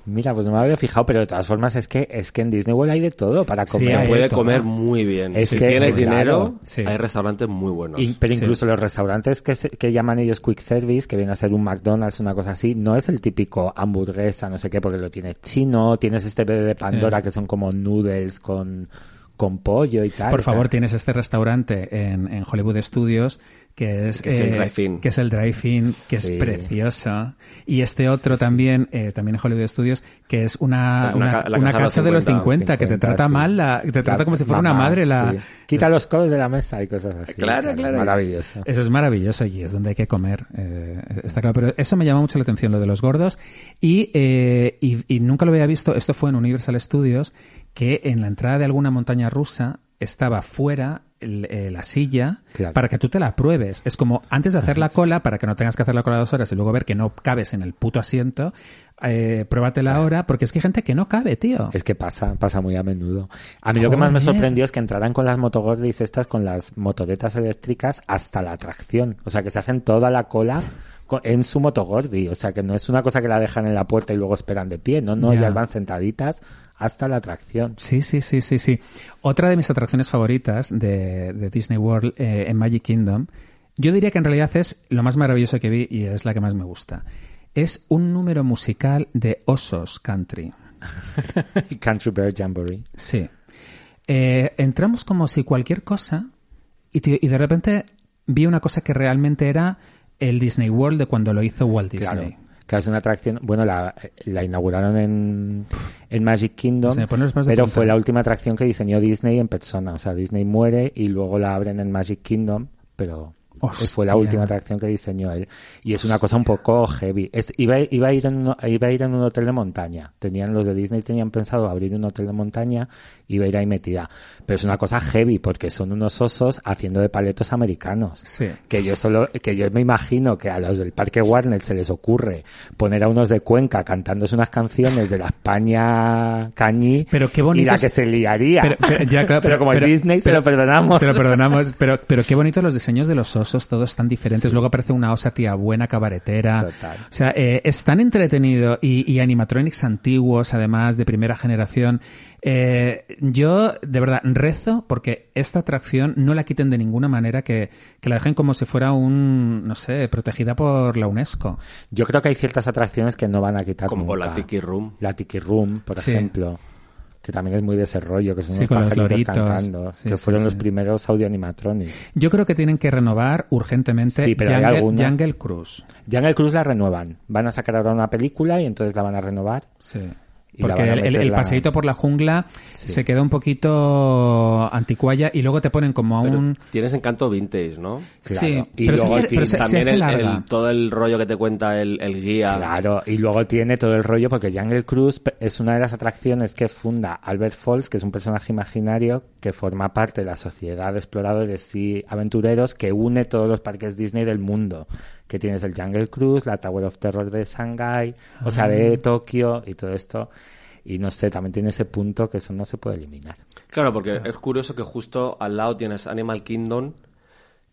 Mira, pues no me había fijado, pero de todas formas es que es que en Disney World hay de todo para Sí, comer. Se puede comer muy bien. Es si que, tienes claro, dinero, sí. hay restaurantes muy buenos. Y- pero Sí. incluso los restaurantes que, se- que llaman ellos quick service, que viene a ser un McDonald's, una cosa así, no es el típico hamburguesa, no sé qué, porque lo tienes chino, tienes este bebé de Pandora Sí. que son como noodles con, con pollo y tal. Por o sea, favor, tienes este restaurante en, en Hollywood Studios que es, Que es el eh, drive-in. que es el drive-in, que Sí. es precioso. Y este otro también, eh, también en Hollywood Studios, que es una, Una una, ca- la una casa casa de los los 50, que te 50, trata sí. mal, la, te trata La como si fuera una madre. La, sí. Quita los codos de la mesa y cosas así. Claro, claro. Maravilloso. Eso es maravilloso y es donde hay que comer, eh, está claro. Pero eso me llama mucho la atención, lo de los gordos. Y, eh, y, y nunca lo había visto, esto fue en Universal Studios, que en la entrada de alguna montaña rusa estaba fuera el- eh, la silla Claro. para que tú te la pruebes. Es como antes de hacer la cola, para que no tengas que hacer la cola dos horas y luego ver que no cabes en el puto asiento, eh, pruébatela ahora, porque es que hay gente que no cabe, tío. Es que pasa, pasa muy a menudo. A mí lo que más me Joder. sorprendió es que entraran con las motogordis estas, con las motoretas eléctricas hasta la atracción. O sea, que se hacen toda la cola co- en su motogordi. O sea, que no es una cosa que la dejan en la puerta y luego esperan de pie. No, no, Ya. ellas van sentaditas hasta la atracción. Sí, sí, sí, sí, sí. Otra de mis atracciones favoritas de, de Disney World eh, en Magic Kingdom, yo diría que en realidad es lo más maravilloso que vi y es la que más me gusta. Es un número musical de Osos Country. Country Bear Jamboree. Sí. Eh, entramos como si cualquier cosa y, te- y de repente vi una cosa que realmente era el Disney World de cuando lo hizo Walt Disney. Claro. Claro, es una atracción. Bueno, la, la inauguraron en, en Magic Kingdom, de pero punta. fue la última atracción que diseñó Disney en persona. O sea, Disney muere y luego la abren en Magic Kingdom, pero Fue la última atracción que diseñó él. Y es una cosa un poco heavy. Es- iba, iba, a ir en, iba a ir en un hotel de montaña. Tenían los de Disney tenían pensado abrir un hotel de montaña y iba a ir ahí metida. Pero es una cosa heavy porque son unos osos haciendo de paletos americanos. Sí. Que yo solo, que yo me imagino que a los del Parque Warner se les ocurre poner a unos de Cuenca cantándose unas canciones de la España cañí. Pero qué Y la que se liaría. Pero, pero- ya, claro, Pero como es Disney, se lo perdonamos. Se lo perdonamos. Pero, pero qué bonitos los diseños de los osos, todos tan diferentes. Luego aparece una osa tía buena, cabaretera. Total. O sea, eh, es tan entretenido y, y animatronics antiguos, además, de primera generación. Eh, yo, de verdad, rezo porque esta atracción no la quiten de ninguna manera, que, que la dejen como si fuera un, no sé, protegida por la UNESCO. Yo creo que hay ciertas atracciones que no van a quitar Como nunca. la Tiki Room. La Tiki Room, por Sí. ejemplo. Que también es muy de ese rollo, que son Sí, unos con los pajaritos loritos. cantando. Sí, que sí, fueron sí. los primeros audio animatronics. Yo creo que tienen que renovar urgentemente Sí, pero hay Jungle, alguna- Jungle Cruise. Jungle Cruise la renuevan. Van a sacar ahora una película y entonces la van a renovar. Sí. Porque el, el- meter el la- paseíto por la jungla Sí. se queda un poquito anticuaya y luego te ponen como a Pero un... tienes encanto vintage, ¿no? Claro. Sí, Y pero, se, luego hace- pero tiene se- se También el, todo el rollo que te cuenta el, el guía. Claro, y luego tiene todo el rollo porque Jungle Cruise es una de las atracciones que funda Albert Falls, que es un personaje imaginario que forma parte de la sociedad de exploradores y aventureros que une todos los parques Disney del mundo. Que tienes el Jungle Cruise, la Tower of Terror de Shanghai, o sea, Ah. de Tokio y todo esto. Y no sé, también tiene ese punto que eso no se puede eliminar. Claro, porque es curioso que justo al lado tienes Animal Kingdom,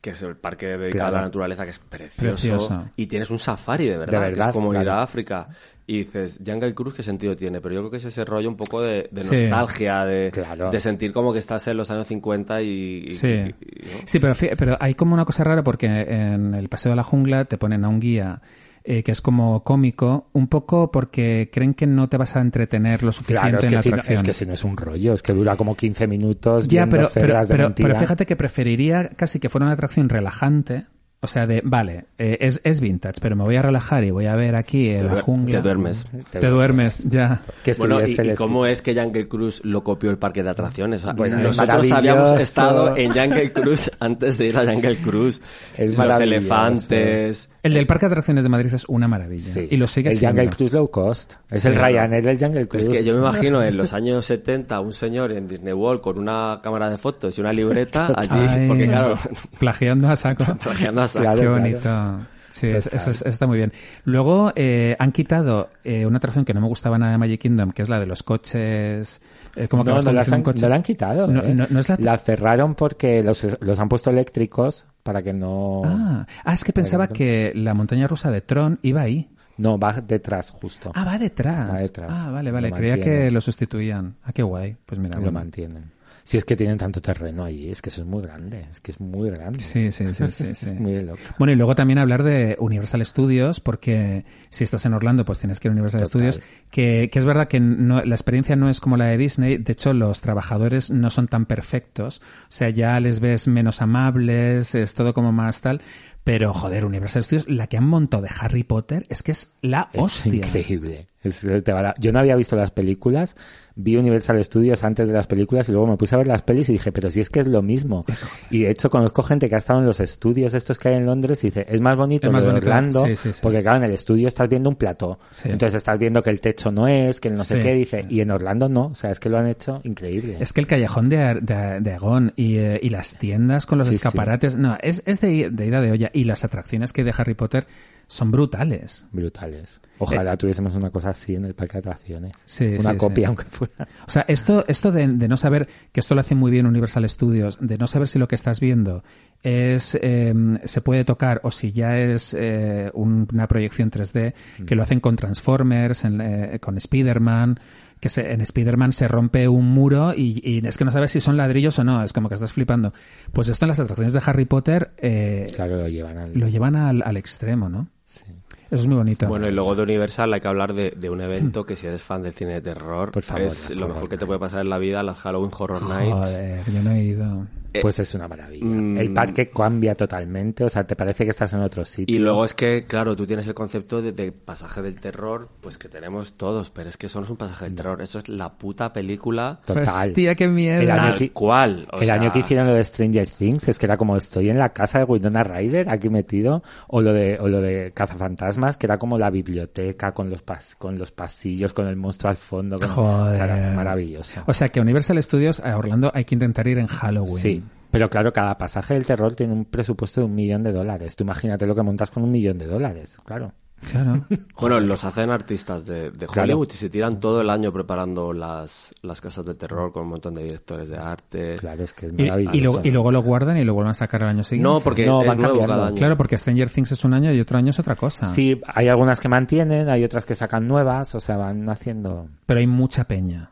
que es el parque dedicado Claro. a la naturaleza, que es precioso, Precioso. y tienes un safari de verdad, De que es como ir a África. Y dices, Jungle Cruise, ¿qué sentido tiene? Pero yo creo que es ese rollo un poco de, de Sí. nostalgia, de, Claro. de sentir como que estás en los años 50 y... y- Sí, y- y- ¿no? sí pero, pero hay como una cosa rara porque en el Paseo de la Jungla te ponen a un guía eh, que es como cómico, un poco porque creen que no te vas a entretener lo suficiente Claro, es en la si no, atracción. es que si no es un rollo, es que dura como 15 minutos Ya, pero, pero, de pero, pero fíjate que preferiría casi que fuera una atracción relajante. O sea, de, vale, eh, es, es vintage, pero me voy a relajar y voy a ver aquí en la jungla. te duermes. Te, duermes, ya. que Bueno, ¿y, y cómo es que Jungle Cruise lo copió el parque de atracciones? O sea, Bueno, nosotros habíamos estado en Jungle Cruise antes de ir a Jungle Cruise. Es Los elefantes... El del Parque de Atracciones de Madrid es una maravilla. Sí. Y lo sigue el siendo. Jungle Cruise low cost. Es el Claro. Ryanair del Jungle Cruise. Es que yo me imagino en los años 70 un señor en Disney World con una cámara de fotos y una libreta allí, Ay, porque claro, Plagiando a saco. plagiando a saco. Claro, Qué claro. Sí, es- eso, es- está muy bien. Luego eh, han quitado eh, una atracción que no me gustaba nada de Magic Kingdom, que es la de los coches. eh, como que no, no, la han, coche. no la han quitado. No, ¿eh? no- no es la- cerraron porque los, los han puesto eléctricos para que no... Ah, ah, es que pensaba que la montaña rusa de Tron iba ahí. No, va detrás justo. Ah, va detrás. Va detrás. Ah, vale, vale. Lo Creía mantienen. que lo sustituían. Ah, qué guay. Pues mira, lo bueno. mantienen. Si es que tienen tanto terreno allí, es que eso es muy grande. Es que es muy grande. Sí, sí, sí, sí, sí. Es muy loco. Bueno, y luego también hablar de Universal Studios, porque si estás en Orlando, pues tienes que ir a Universal Total. Studios, que, que es verdad que no- la experiencia no es como la de Disney, de hecho los trabajadores no son tan perfectos, o sea, ya les ves menos amables, es todo como más tal, pero joder, Universal Studios, la que han montado de Harry Potter es que es la Es hostia. increíble. Es- la- Yo no había visto las películas, vi Universal Studios antes de las películas y luego me puse a ver las pelis y dije, pero si es que es lo mismo. Eso. Y de hecho conozco gente que ha estado en los estudios estos que hay en Londres y dice, es más bonito Es más bonito, Orlando, sí, sí, sí. porque claro, en el estudio estás viendo un plató. Entonces estás viendo que el techo no es, que el no sé qué, dice, y en Orlando no. O sea, es que lo han hecho increíble. Es que el callejón de, Ar- de, de Agón y, eh, y las tiendas con los escaparates, no, es, es de, de ida de olla. Y las atracciones que hay de Harry Potter son brutales. Brutales. Ojalá tuviésemos una cosa así en el parque de atracciones. Eh. Sí, una sí, copia, sí. aunque fuera. O sea, esto, esto de, de no saber, que esto lo hace muy bien Universal Studios, de no saber si lo que estás viendo es eh, se puede tocar o si ya es eh, un- una proyección 3D, que lo hacen con Transformers, en, eh, con Spider-Man, que se, en Spider-Man se rompe un muro y, y es que no sabes si son ladrillos o no, es como que estás flipando. Pues esto en las atracciones de Harry Potter eh, Claro, lo llevan al... lo llevan al, al extremo, ¿no? Sí. Eso es muy bonito. Bueno, y luego de Universal hay que hablar de, de un evento que si eres fan del cine de terror, Por favor, es lo Horror mejor que te puede pasar en la vida, las Halloween Horror Nights. Joder, yo no he ido. Pues es una maravilla. mm. El parque cambia totalmente, o sea, te parece que estás en otro sitio. Y luego es que, claro, tú tienes el concepto de, de pasaje del terror, pues que tenemos todos, pero es que eso no es un pasaje del terror, eso es la puta película Total. Hostia, qué miedo. El año que- cual. el sea, año que hicieron lo de Stranger Things es que era como estoy en la casa de Winona Ryder aquí metido o lo de o lo de Cazafantasmas que era como la biblioteca con los pas- con los pasillos con el monstruo al fondo con- o sea, era Joder. maravilloso. O sea que Universal Studios a Orlando hay que intentar ir en Halloween. Sí, pero claro, cada pasaje del terror tiene un presupuesto de un millón de dólares. Tú imagínate lo que montas con un millón de dólares, claro. Claro. Bueno, los hacen artistas de, de Claro. Hollywood y se tiran todo el año preparando las, las casas de terror con un montón de directores de arte. Claro, es que es Y, maravilloso. y luego, y luego lo guardan y lo vuelven a sacar el año siguiente. No, porque No, es van nuevo cambiando. cada año. Claro, porque Stranger Things es un año y otro año es otra cosa. Sí, hay algunas que mantienen, hay otras que sacan nuevas, o sea, van haciendo... Pero hay mucha peña.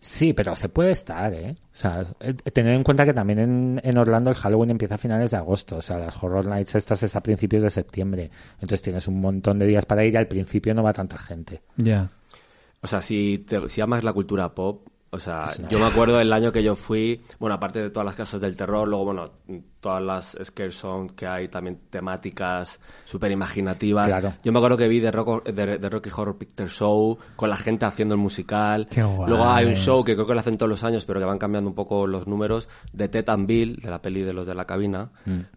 Sí, pero se puede estar, ¿eh? O sea, eh, tener en cuenta que también en, en Orlando el Halloween empieza a finales de agosto, o sea, las Horror Nights estas es a principios de septiembre. Entonces tienes un montón de días para ir y al principio no va tanta gente. Ya. O sea, si, te, si amas la cultura pop, o sea, yo me acuerdo del año que yo fui, bueno, aparte de todas las casas del terror, luego, bueno, todas las scare zone que hay, también temáticas súper imaginativas. Claro. Yo me acuerdo que vi The, Rock- The- The Rocky Horror Picture Show con la gente haciendo el musical. Qué guay. Luego hay un show que creo que lo hacen todos los años, pero que van cambiando un poco los números, de Ted and Bill, de la peli de los de la cabina.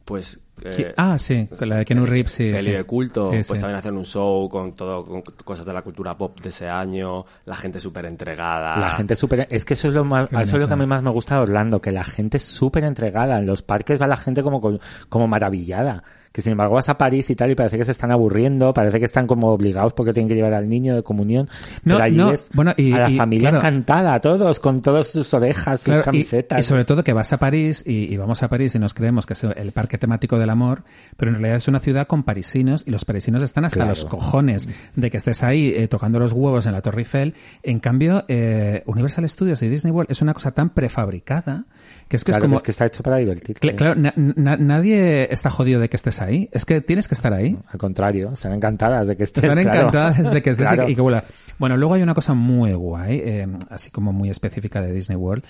Pues... eh, ah, sí, con la de Keanu Reeves, sí. peli sí. de culto, Sí, pues sí. también hacen un show con todo, con cosas de la cultura pop de ese año, la gente súper entregada. La gente súper... Es que eso es lo más, eso es lo que a mí más me gusta de Orlando, que la gente es súper entregada. En los parques va la gente como, como maravillada. Que sin embargo vas a París y tal y parece que se están aburriendo, parece que están como obligados porque tienen que llevar al niño de comunión. No, pero allí no, ves bueno, y- a la y, familia claro. encantada, a todos, con todas sus orejas, sus Claro, y- camisetas. Y, sobre todo que vas a París y, y vamos a París y nos creemos que es el parque temático del amor, pero en realidad es una ciudad con parisinos y los parisinos están hasta Claro. los cojones de que estés ahí eh, tocando los huevos en la Torre Eiffel. En cambio, eh, Universal Studios y Disney World es una cosa tan prefabricada que es que Claro, es como... es que está hecho para divertirte. Cla- Claro, na- na- nadie está jodido de que estés ahí. Es que tienes que estar ahí. Al contrario, están encantadas de que estés Están claro. encantadas de que estés Claro. y que vuela. Bueno, luego hay una cosa muy guay, eh, así como muy específica de Disney World,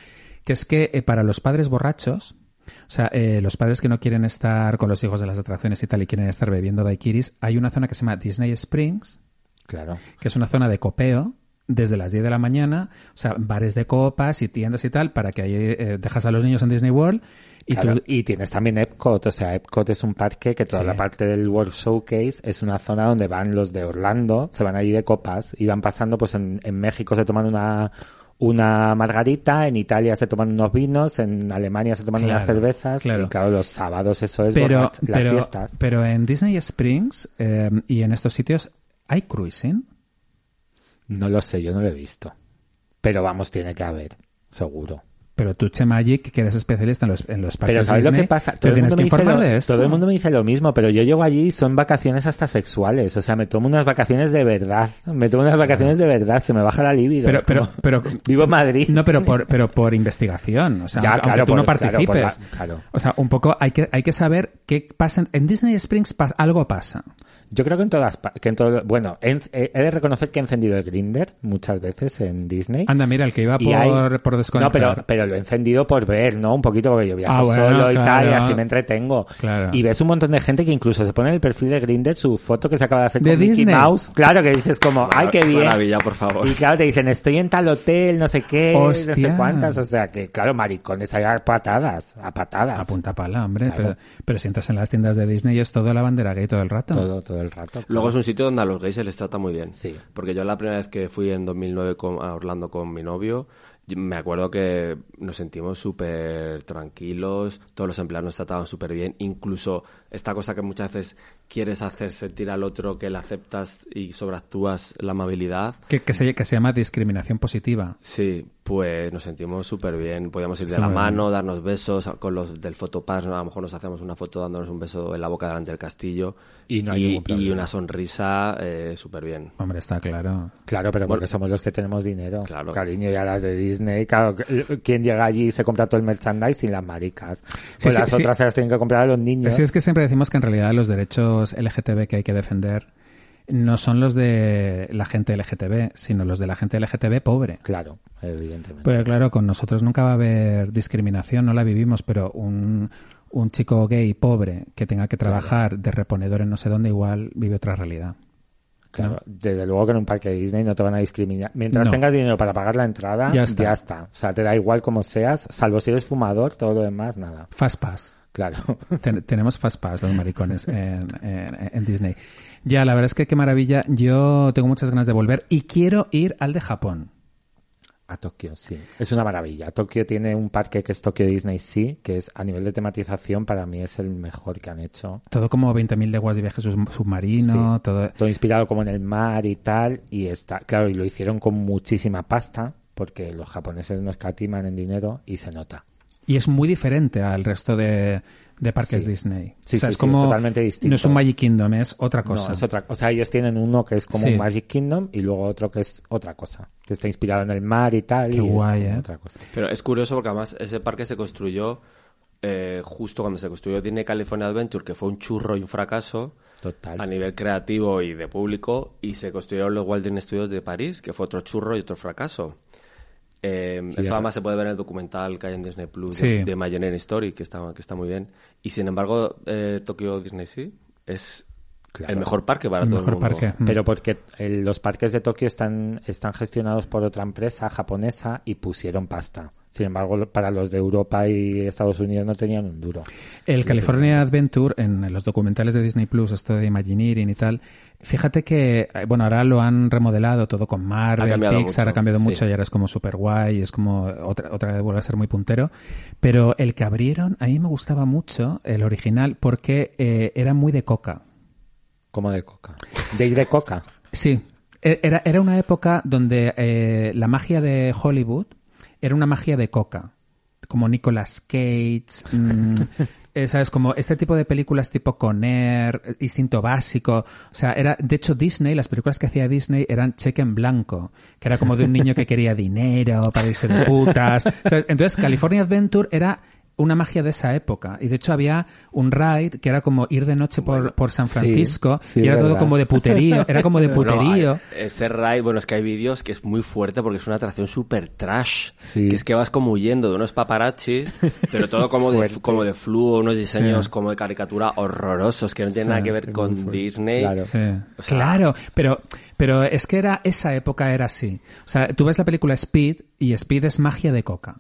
que es que eh, para los padres borrachos, o sea, eh, los padres que no quieren estar con los hijos de las atracciones y tal y quieren estar bebiendo daiquiris, hay una zona que se llama Disney Springs, Claro. que es una zona de copeo desde las 10 de la mañana, o sea, bares de copas y tiendas y tal, para que ahí eh, dejas a los niños en Disney World y Claro, tú... y tienes también Epcot, o sea, Epcot es un parque que toda Sí. la parte del World Showcase es una zona donde van los de Orlando, se van allí de copas y van pasando, pues en, en México se toman una, una margarita, en Italia se toman unos vinos, en Alemania se toman Claro, unas cervezas, claro. y claro, los sábados eso es pero, las fiestas. pero en Disney Springs eh, y en estos sitios hay cruising. No lo sé, yo no lo he visto. Pero vamos, tiene que haber, seguro. Pero tú, Che Magic, que eres especialista en los, en los parques Pero ¿sabes lo que pasa? te el mundo que lo- de esto. Todo el mundo me dice lo mismo, pero yo llego allí y son vacaciones hasta sexuales. O sea, me tomo unas vacaciones de verdad. Me tomo unas vacaciones de verdad. Se me baja la libido. Pero, pero, como- pero, Vivo en Madrid. no, pero por, pero por investigación. O sea, Ya, aunque claro, tú no claro, participes. la- claro. O sea, un poco hay que, hay que saber qué pasa. En, en Disney Springs pas- algo pasa. Yo creo que en todas, que en todo, bueno, he, he- he de reconocer que he encendido el Grinder muchas veces en Disney. Anda, mira, el que iba por, hay- por No, desconectar. pero, pero lo he encendido por ver, ¿no? Un poquito porque yo viajo Ah, bueno, solo y tal, y claro. así me entretengo. Claro. Y ves un montón de gente que incluso se pone en el perfil de Grindr su foto que se acaba de hacer ¿De con Mickey Disney? Mouse. Claro, que dices como, ay, qué bien. Maravilla, por favor. Y claro, te dicen, estoy en tal hotel, no sé qué, no sé cuántas. O sea, que claro, maricones, hay a patadas, a patadas. A punta pala, hombre. Claro. Pero, pero si entras en las tiendas de Disney y es todo la bandera gay todo el rato. Todo, todo el rato. Luego es un sitio donde a los gays se les trata muy bien. Sí. Porque yo la primera vez que fui en 2009 con- a Orlando con mi novio, me acuerdo que nos sentimos súper tranquilos, todos los empleados nos trataban súper bien, incluso esta cosa que muchas veces quieres hacer sentir al otro que le aceptas y sobreactúas la amabilidad. Que, que, se, que se llama discriminación positiva. Sí, pues nos sentimos súper bien. Podíamos ir de Sí, la mano, darnos besos con los del fotopass. A lo mejor nos hacíamos una foto dándonos un beso en la boca delante del castillo. Y no hay y una sonrisa eh, súper bien. Hombre, está claro. Claro, pero porque somos los que tenemos dinero. Claro. Cariño, y a las de Disney. Claro, ¿quién llega allí y se compra todo el merchandising? Las maricas. Pues sí, las sí. otras se las tienen que comprar a los niños. Sí, es que siempre decimos que en realidad los derechos LGTB que hay que defender no son los de la gente LGTB, sino los de la gente LGTB pobre. Claro, evidentemente. Pues claro, con nosotros nunca va a haber discriminación, no la vivimos, pero un, un chico gay pobre que tenga que trabajar de reponedor en no sé dónde igual vive otra realidad. Claro, desde luego que en un parque de Disney no te van a discriminar. Mientras No. tengas dinero para pagar la entrada, Ya ya está. está. O sea, te da igual como seas, salvo si eres fumador, todo lo demás, nada. Fast Pass. Claro. Ten- tenemos Fast Pass, los maricones, en, en- en Disney. Ya, la verdad es que qué maravilla. Yo tengo muchas ganas de volver y quiero ir al de Japón. A Tokio, sí. Es una maravilla. Tokio tiene un parque que es Tokio Disney Sea, que es a nivel de tematización para mí es el mejor que han hecho. Todo como 20.000 leguas de viaje sub- submarino, Sí. todo. Todo inspirado como en el mar y tal. Y está, claro, y lo hicieron con muchísima pasta, porque los japoneses no escatiman en dinero y se nota. Y es muy diferente al resto de, de parques Sí. Disney. Sí, o sea, sí, es sí, como. es totalmente distinto. No es un Magic Kingdom, es otra cosa. No, es otra, o sea, ellos tienen uno que es como Sí. un Magic Kingdom y luego otro que es otra cosa, que está inspirado en el mar y tal. Qué y guay, ¿eh? otra cosa. Pero es curioso porque además ese parque se construyó eh, justo cuando se construyó Disney California Adventure, que fue un churro y un fracaso Total. a nivel creativo y de público, y se construyeron los Walt Disney Studios de París, que fue otro churro y otro fracaso. Eh, Y eso de- además se puede ver en el documental que hay en Disney Plus Sí. de, de Imagineering Story, que está, que está muy bien. Y sin embargo, eh, Tokyo Disney Sea es Claro. el mejor parque para El todo mejor el mundo. parque. Mm. Pero porque eh, los parques de Tokio están, están gestionados por otra empresa japonesa y pusieron pasta. Sin embargo, para los de Europa y Estados Unidos no tenían un duro. El California Adventure, en los documentales de Disney Plus, esto de Imagineering y tal, fíjate que, eh, bueno, ahora lo han remodelado todo con Marvel, Ha Pixar, mucho, ha cambiado sí. mucho y ahora es como super guay, es como otra, otra vez vuelve a ser muy puntero. Pero el que abrieron, a mí me gustaba mucho, el original, porque eh, era muy de coca. Como de coca. De ir de coca. Sí, e- era, era una época donde eh, la magia de Hollywood era una magia de coca, como Nicolas Cage, mm, eh, ¿sabes? Como este tipo de películas tipo Con Air, eh, Instinto Básico, o sea, era, de hecho Disney, las películas que hacía Disney eran cheque en blanco, que era como de un niño que quería dinero para irse de putas, ¿sabes? Entonces California Adventure era una magia de esa época. Y de hecho había un ride que era como ir de noche por, por San Francisco sí, y era todo como de puterío, era como de puterío. hay- ese ride, bueno, es que hay vídeos que es muy fuerte porque es una atracción súper trash. Sí. Que es que vas como huyendo de unos paparazzi, pero todo como de, como de fluo, unos diseños como de caricatura horrorosos que no tienen nada que ver con. Disney. Claro. Sí. O sea- claro, pero, pero es que era, esa época era así. O sea, tú ves la película Speed y Speed es magia de coca.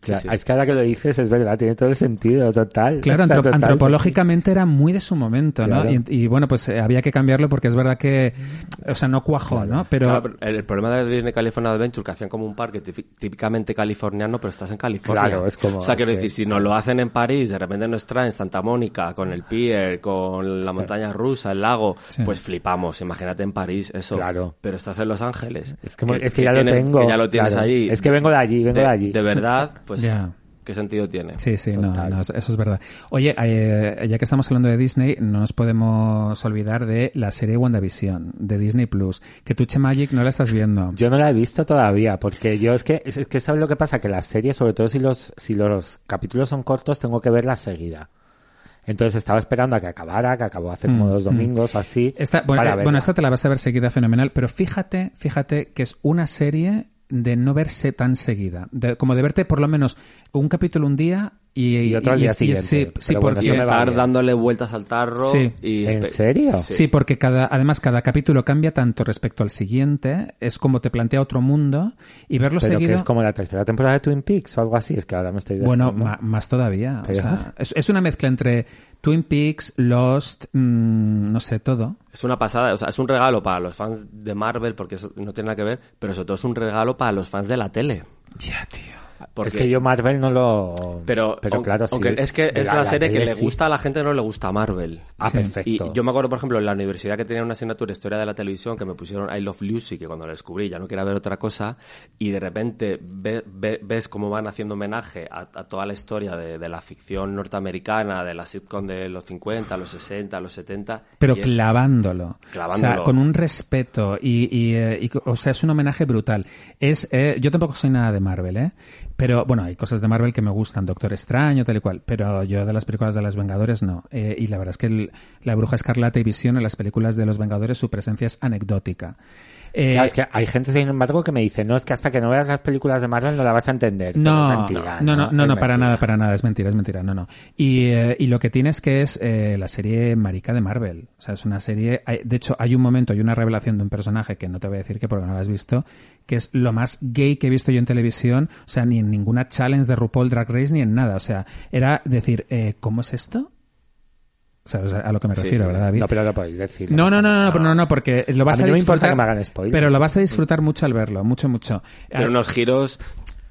Claro, sí. Es que ahora que lo dices es verdad, tiene todo el sentido, total. Claro, O sea, antrop- total. antropológicamente era muy de su momento, ¿no? Y, y, bueno, pues eh, había que cambiarlo porque es verdad que, o sea, no cuajó, ¿no? Pero, Claro, pero el, problema de Disney California Adventure que hacían como un parque típi- típicamente californiano, pero estás en California. Claro, es como- O sea, quiero que- decir, si nos lo hacen en París, de repente nos traen Santa Mónica con el pier, con la montaña rusa, el lago, Sí. pues flipamos. Imagínate en París eso. Claro. Pero estás en Los Ángeles. Es que, es que ya lo tienes- tengo. Que ya lo tienes claro. ahí. Es que vengo de allí, vengo de, allí. De verdad, pues, Ya. ¿qué sentido tiene? Sí, sí, no, eso es verdad. Oye, eh, ya que estamos hablando de Disney, no nos podemos olvidar de la serie WandaVision, de Disney Plus, que tú, Che Magic, no la estás viendo. Yo no la he visto todavía, porque yo es que, es, que sabes lo que pasa, que las series, sobre todo si los, si los capítulos son cortos, tengo que verlas seguida. Entonces estaba esperando a que acabara, que acabó hace como Mm, dos mm. domingos o así. Esta, bueno, para eh, bueno, esta te la vas a ver seguida fenomenal, pero fíjate, fíjate que es una serie de no verse tan seguida. De- como de verte por lo menos un capítulo un día y, Y otro al día y- siguiente. sí, sí, bueno, porque, estar bien. dándole vueltas al tarro. Sí. Y ¿En serio? sí, porque cada, además cada capítulo cambia tanto respecto al siguiente, es como te plantea otro mundo y verlo Pero seguido. que es como la tercera temporada de Twin Peaks o algo así, es que ahora me estoy Bueno, ma- más todavía. O sea, es, es una mezcla entre Twin Peaks, Lost, mm, no sé, todo. Es una pasada, o sea, es un regalo para los fans de Marvel, porque eso no tiene nada que ver, pero sobre todo es un regalo para los fans de la tele. Ya, tío. Porque- Es que yo Marvel no lo... Pero, pero aunque- claro, sí. aunque es que es la, serie que tele le sí. gusta a la gente, no le gusta a Marvel. Ah, Sí. perfecto. Y yo me acuerdo, por ejemplo, en la universidad que tenía una asignatura de historia de la televisión que me pusieron I Love Lucy, que cuando la descubrí ya no quería ver otra cosa, y de repente ve- ve- ves cómo van haciendo homenaje a, a toda la historia de, de la ficción norteamericana, de la sitcom de los 50, los 60, los 70. Pero es- clavándolo. O sea, Clavándolo. con un respeto y, y, eh, y- o sea, es un homenaje brutal. Es, eh, yo tampoco soy nada de Marvel, ¿eh? Pero bueno, hay cosas de Marvel que me gustan, Doctor Extraño, tal y cual. Pero yo de las películas de los Vengadores no. Eh, y la verdad es que la Bruja Escarlata y Visión en las películas de los Vengadores su presencia es anecdótica. Eh, Claro, es que hay gente, sin embargo, que me dice, no, es que hasta que no veas las películas de Marvel no la vas a entender. No, es mentira, no, no, no, para nada, para nada, es mentira, es mentira, no, no. Y, eh, y lo que tienes que es eh, la serie marica de Marvel. O sea, es una serie, hay- de hecho, hay un momento, hay una revelación de un personaje que no te voy a decir que porque no lo has visto, que es lo más gay que he visto yo en televisión, o sea, ni en ninguna challenge de RuPaul Drag Race ni en nada. O sea, era decir, eh, ¿cómo es esto? O sea, o sea, a lo que me refiero, sí, sí. ¿verdad, David? No, pero lo podéis decir. No, no, no, no, no, pero no, no, porque lo vas A a, mí no me importa que me hagan spoilers. Pero lo vas a disfrutar mucho al verlo, mucho, mucho. Tiene Ah, unos giros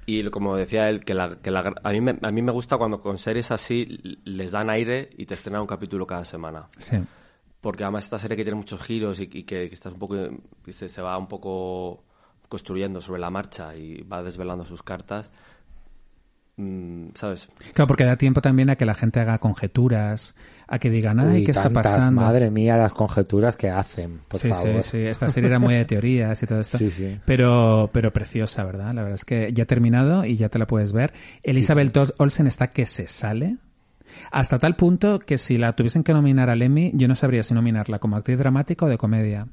y como decía él, que, la, que la- a, mí me, a mí me gusta cuando con series así les dan aire y te estrenan un capítulo cada semana. Sí. Porque además esta serie que tiene muchos giros y, y que, que estás un poco, se, se va un poco construyendo sobre la marcha y va desvelando sus cartas, ¿sabes? Claro, porque da tiempo también a que la gente haga conjeturas, a que digan, ay, Uy, ¿qué está pasando? Madre mía, las conjeturas que hacen, por sí, favor. sí, sí. Esta serie era muy de teorías y todo esto. Sí, sí. Pero, pero preciosa, ¿verdad? La verdad es que ya ha terminado y ya te la puedes ver. Elizabeth Olsen está que se sale. Hasta tal punto que si la tuviesen que nominar al Emmy, yo no sabría si nominarla como actriz dramática o de comedia.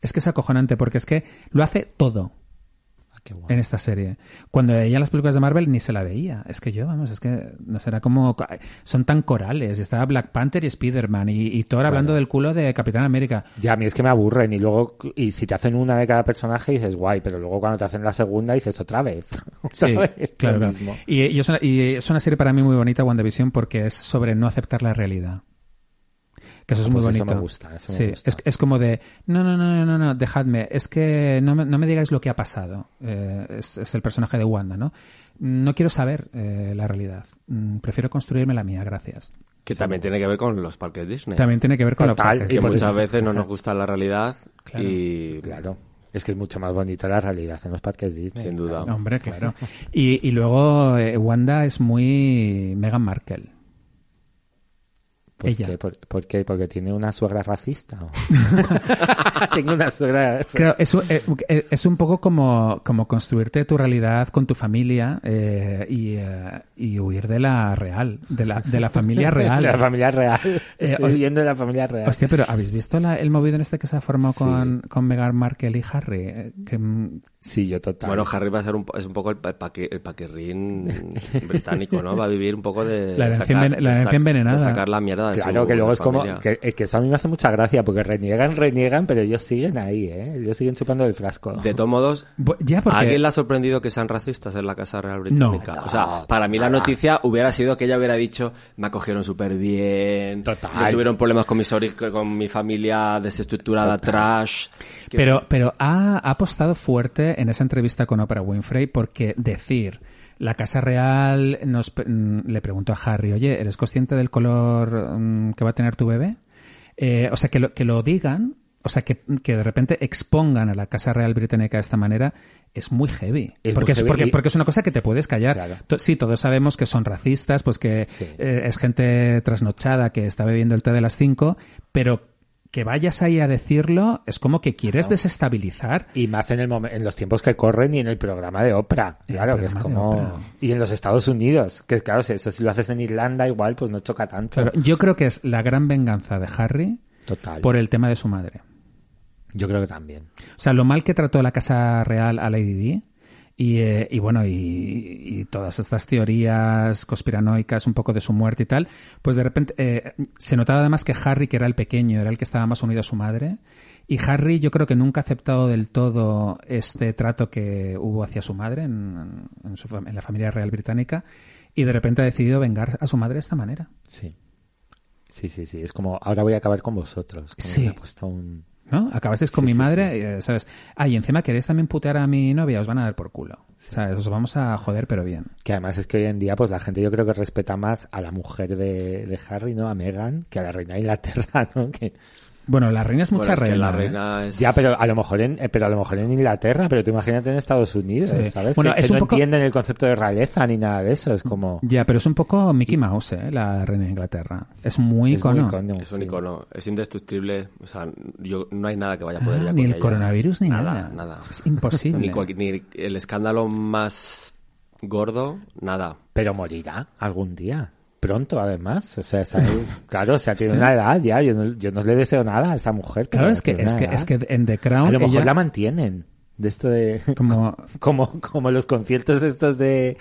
Es que es acojonante porque es que lo hace todo. En esta serie. Cuando ella en las películas de Marvel ni se la veía. Es que yo, vamos, es que no será como. Son tan corales. Estaba Black Panther y Spider-Man y, y Thor hablando del culo de Capitán América. Ya, a mí es que me aburren y luego, y si te hacen una de cada personaje dices guay, pero luego cuando te hacen la segunda dices otra vez. Sí, vez, claro, y es una, y es una serie para mí muy bonita, WandaVision, porque es sobre no aceptar la realidad. Que eso es Ah, muy pues eso bonito. me gusta, eso me sí, gusta. Es, es como de, no, no, no, no, no, no, dejadme, es que no me, no me digáis lo que ha pasado. Eh, es, es el personaje de Wanda, ¿no? No quiero saber eh, la realidad. Mm, Prefiero construirme la mía, gracias. Que también tiene que ver con los parques Disney. También tiene que ver con Total, la y que muchas eso- veces no nos gusta la realidad Claro. y Claro. Es que es mucho más bonita la realidad en los parques Disney. sin duda. Hombre, claro. Y, y luego eh, Wanda es muy Meghan Markle. ¿Por Ella. qué? ¿Por, por qué? ¿Porque tiene una suegra racista? Tengo una suegra... Claro, es, un- eh, eh, es un poco como, como construirte tu realidad con tu familia eh, y, eh, y huir de la real, de la, de la familia real. De la familia real. Eh, Estoy viendo de la familia real. Hostia, pero ¿habéis visto la- el movido en este que se ha formado Sí. con, con Meghan Markle y Harry? Que, Sí, yo total. Bueno, Harry va a ser un, es un poco el, pa- paque- el paquerrín británico, ¿no? Va a vivir un poco de... La herencia enven- la de herencia sac- envenenada. de sacar la mierda de Claro, su- que luego es como... Que, que eso a mí me hace mucha gracia, porque reniegan, reniegan, pero ellos siguen ahí, ¿eh? Ellos siguen chupando del frasco. De todos modos, ya porque... ¿a alguien le ha sorprendido que sean racistas en la Casa Real Británica? No. o sea, para mí la noticia hubiera sido que ella hubiera dicho, me acogieron súper bien, Total. no tuvieron problemas con mi, sori- con mi familia desestructurada, trash. Que- Pero, pero ha, ha apostado fuerte en esa entrevista con Oprah Winfrey porque decir la Casa Real nos, mm, le preguntó a Harry, oye, ¿eres consciente del color mm, que va a tener tu bebé? Eh, o sea, que lo, que lo digan, o sea, que, que de repente expongan a la Casa Real Británica de esta manera es muy heavy. Es porque, muy es, heavy porque, y- porque es una cosa que te puedes callar. Claro. Sí, todos sabemos que son racistas, pues que Sí. eh, es gente trasnochada que está bebiendo el té de las 5, pero que vayas ahí a decirlo es como que quieres desestabilizar. Y más en, el en los tiempos que corren y en el programa de Oprah. El Claro, que es como... Y en los Estados Unidos. Que claro, si eso si lo haces en Irlanda igual, pues no choca tanto. Yo creo que es la gran venganza de Harry Total. por el tema de su madre. Yo creo que también. O sea, lo mal que trató la Casa Real a Lady Di y, eh, y bueno, y, y todas estas teorías conspiranoicas, un poco de su muerte y tal, pues de repente eh, se notaba además que Harry, que era el pequeño, era el que estaba más unido a su madre, y Harry yo creo que nunca ha aceptado del todo este trato que hubo hacia su madre en, en su fam- en la familia real británica, y de repente ha decidido vengar a su madre de esta manera. Sí. Sí, sí, sí. Es como, ahora voy a acabar con vosotros. Como Sí. me ha puesto un... ¿No? Acabasteis con Sí, mi sí, madre, eh, ¿sabes? Ah, y encima queréis también putear a mi novia, os van a dar por culo. ¿Sabes? Os vamos a joder, pero bien. Que además es que hoy en día, pues la gente yo creo que respeta más a la mujer de, de Harry, ¿no? A Meghan, que a la reina de Inglaterra, ¿no? Que... Bueno, la reina es mucha Bueno, es que reina. la ¿eh? reina es... Ya, pero a lo mejor en, eh, pero a lo mejor en Inglaterra, pero tú imagínate en Estados Unidos, Sí. ¿sabes? Bueno, que, es que un no poco- entienden el concepto de realeza ni nada de eso. Es como... Ya, pero es un poco Mickey Mouse, ¿eh? La reina de Inglaterra. Es muy es muy icono. Es un sí. icono, es indestructible, o sea, yo, no hay nada que vaya a poder Ah, ya ni el coronavirus ni nada. nada. Es imposible. Ni, cualquier- ni el escándalo más gordo, nada. Pero morirá algún día. Pronto, además. O sea, esa- claro, o sea, tiene una edad ya. Yo no, yo no le deseo nada a esa mujer. Claro, es que, es que, es que en The Crown A lo mejor ella- la mantienen. De esto de... como como, como los conciertos estos de...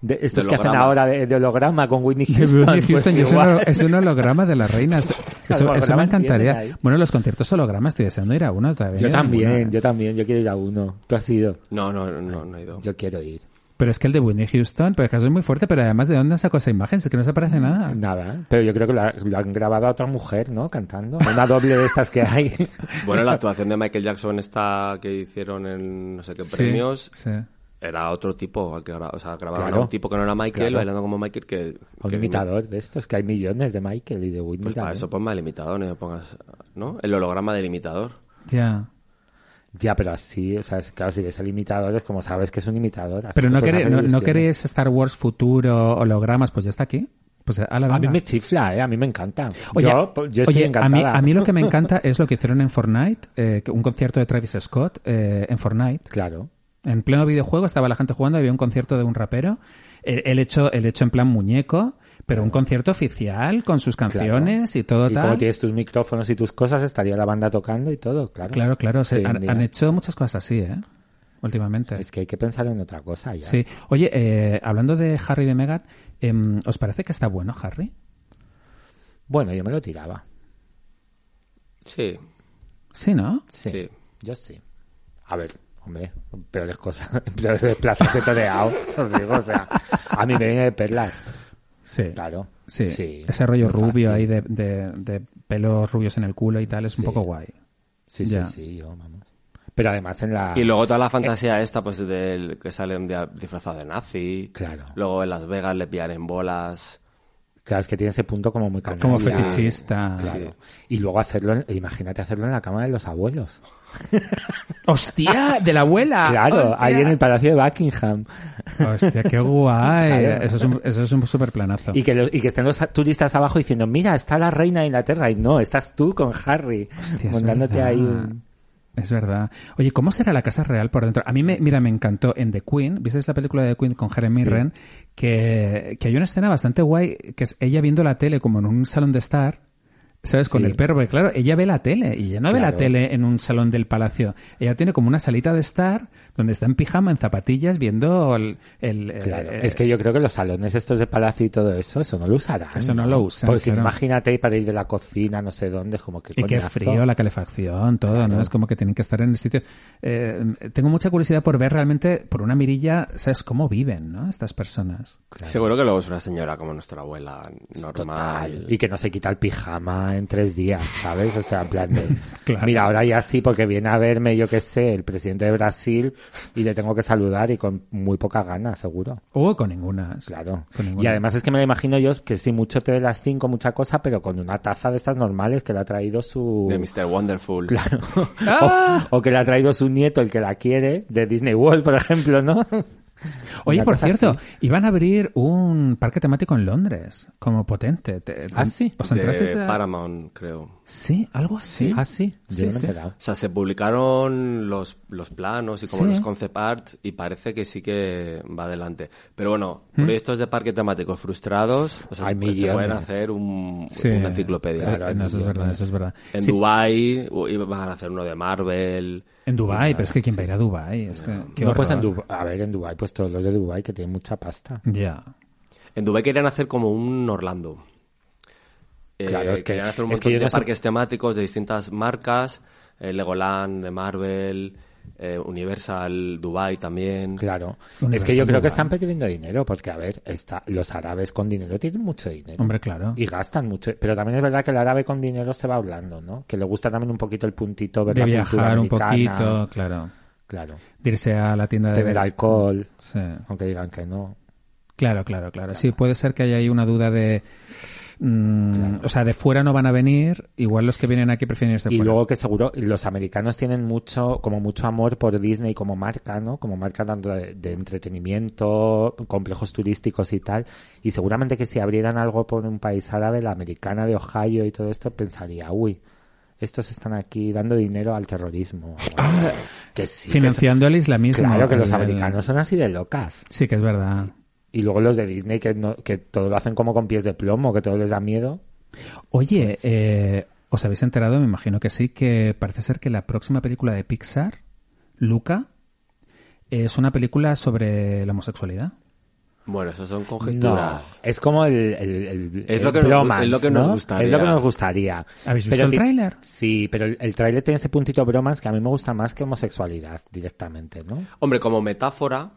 de estos De que hacen ahora de, de holograma con Whitney Houston. Whitney pues Houston, y es, un, es un holograma de las reinas. Eso, me holograma encantaría. Bueno, los conciertos hologramas estoy deseando ir a uno todavía. Yo no he ido a también, yo también. Yo quiero ir a uno. Tú has ido. No, no, no, no he ido. Yo quiero ir. Pero es que el de Whitney Houston, pero es que eso es muy fuerte, pero además, ¿de dónde sacó esa imagen? Es que no se parece nada. Nada. ¿eh? Pero yo creo que lo, ha- lo han grabado a otra mujer, ¿no? Cantando. Una doble de estas que hay. Bueno, la actuación de Michael Jackson esta que hicieron en no sé qué Sí, premios sí. era otro tipo, al que gra- o sea, Claro. a un tipo que no era Michael, Claro. bailando como Michael, que... Un que imitador de estos, que hay millones de Michael y de Whitney. Pues para eso ponme el imitador, no pongas, ¿no? El holograma del imitador. Ya. Ya, pero así, o sea, es- claro, si ves el imitador es como sabes que es un imitador. Pero no, hacer no, no Star Wars futuro, hologramas, pues ya está aquí. Pues ala, A mí me chifla, ¿eh? A mí me encanta. Oye, yo, pues, yo estoy oye, a mí, a mí lo que me encanta es lo que hicieron en Fortnite, eh, un concierto de Travis Scott eh, en Fortnite. Claro. En pleno videojuego estaba la gente jugando, había un concierto de un rapero, el, el hecho, el hecho en plan muñeco, pero un concierto oficial con sus canciones y todo y tal. como tienes tus micrófonos y tus cosas, estaría la banda tocando y todo, claro. Claro, claro, se- han, hecho muchas cosas así, ¿eh? Últimamente. Es que hay que pensar en otra cosa ya. Sí. Oye, eh, hablando de Harry y de Meghan, em, ¿os parece que está bueno Harry? Bueno, yo me lo tiraba. Sí, Sí, ¿no? Sí. sí. Yo sí. A ver, hombre, peores cosas, peores plazas he toreado, os digo, o sea, a mí me viene de perlas, Sí. claro. Sí. Ese rollo rubio ahí de, de, de pelos rubios en el culo y tal es un poco guay. Sí, Ya. sí, sí, yo, vamos. Pero además en la... Y luego toda la fantasía esta, pues, del que salen de- disfrazado de nazi. Claro. Luego en Las Vegas le pillan en bolas. Claro, es que tiene ese punto como muy canalla. Como fetichista. Claro. Y luego hacerlo, en- imagínate hacerlo en la cama de los abuelos. ¡Hostia! ¡De la abuela! claro, ¡Hostia! ahí en el Palacio de Buckingham. Hostia, qué guay. Claro. Eso es un, eso es un super planazo. Y que, y que estén los turistas abajo diciendo, mira, está la reina de Inglaterra. Y no, estás tú con Harry. Hostia, montándote ahí un... Es verdad. Oye, ¿cómo será la Casa Real por dentro? A mí, me, mira, me encantó en The Queen, ¿viste la película de The Queen con Jeremy Ren? Que, que hay una escena bastante guay, que es ella viendo la tele como en un salón de estar, ¿sabes? Con el perro, porque claro, ella ve la tele y ella no ve la tele en un salón del palacio. Ella tiene como una salita de estar donde está en pijama, en zapatillas, viendo el... el- Claro, eh, es que yo creo que los salones estos de palacio y todo eso, eso no lo usarán. Eso no lo usan, Porque si claro. imagínate para ir de la cocina, no sé dónde, es como que Y qué frío, la calefacción, todo, ¿no? Es como que tienen que estar en el sitio. Eh, tengo mucha curiosidad por ver realmente, por una mirilla, ¿sabes cómo viven, ¿no? Estas personas. Seguro que luego es una señora como nuestra abuela, normal. Total. Y que no se quita el pijama en tres días, ¿sabes? O sea, en plan de... Claro. Mira, ahora ya sí, porque viene a verme, yo qué sé, el presidente de Brasil y le tengo que saludar y con muy poca ganas, seguro. O con ninguna. Claro. Con ninguna. Y además es que me lo imagino yo que sí, mucho té de las cinco, mucha cosa, pero con una taza de estas normales que le ha traído su... De Mr. Wonderful. Claro. ¡Ah! O, o que le ha traído su nieto, el que la quiere, de Disney World, por ejemplo, ¿no? Oye, por cierto, así. iban a abrir un parque temático en Londres, como potente. Te- ¿Ah, sí? ¿Os enterasteis de de- Paramount, creo. Sí, algo así. Ah, sí. Yo Sí, no me he sí. O sea, se publicaron los, los planos y como Sí. los concept art y parece que sí que va adelante. Pero bueno, ¿Mm? proyectos de parque temáticos frustrados, o sea, Hay pueden hacer un, Sí. una enciclopedia. Claro, no, eso es verdad, eso es verdad. En Sí, Dubai u- iban a hacer uno de Marvel. En Dubai, pero es que ¿quién va a ir a Dubai? Es que, qué No, pues en horror. Dubai, a ver, en Dubai, pues todos los de Dubai que tienen mucha pasta. Ya. En Dubai querían hacer como un Orlando. Eh, Claro, es que- querían hacer un es que montón de no sé- parques temáticos de distintas marcas, eh, Legoland, de Marvel, eh, Universal, Dubai también. Claro. Universal es que yo creo que están perdiendo dinero, porque a ver, está, los árabes con dinero tienen mucho dinero. Hombre, claro. Y gastan mucho. Pero también es verdad que el árabe con dinero se va hablando, ¿no? Que le gusta también un poquito el puntito ver De la cultura viajar un poquito, claro. Claro. De irse a la tienda de... Tener alcohol, Sí. aunque digan que no. Claro, claro, claro. Sí, puede ser que haya ahí una duda de... mm, O sea, de fuera no van a venir, igual los que vienen aquí prefieren irse Y fuera. luego que seguro los americanos tienen mucho, como mucho amor por Disney como marca, ¿no? Como marca tanto de, de entretenimiento, complejos turísticos y tal. Y seguramente que si abrieran algo por un país árabe, la americana de Ohio y todo esto, pensaría, uy, estos están aquí dando dinero al terrorismo. que sí. Financiando el islamismo. Claro que los americanos son así de locas. Sí, que es verdad. Y luego los de Disney que, no- que todo lo hacen como con pies de plomo, que todo les da miedo. Oye, Pues eh, ¿os habéis enterado? Me imagino que sí, que parece ser que la próxima película de Pixar, Luca, es una película sobre la homosexualidad. Bueno, eso son No, conjeturas. es como el, el, el- Es el lo que nos- es lo que nos ¿no? gustaría. Es lo que nos gustaría. ¿Habéis Pero visto el ti- tráiler? Sí, pero el, el tráiler tiene ese puntito bromas que a mí me gusta más que homosexualidad directamente, ¿no? Hombre, como metáfora,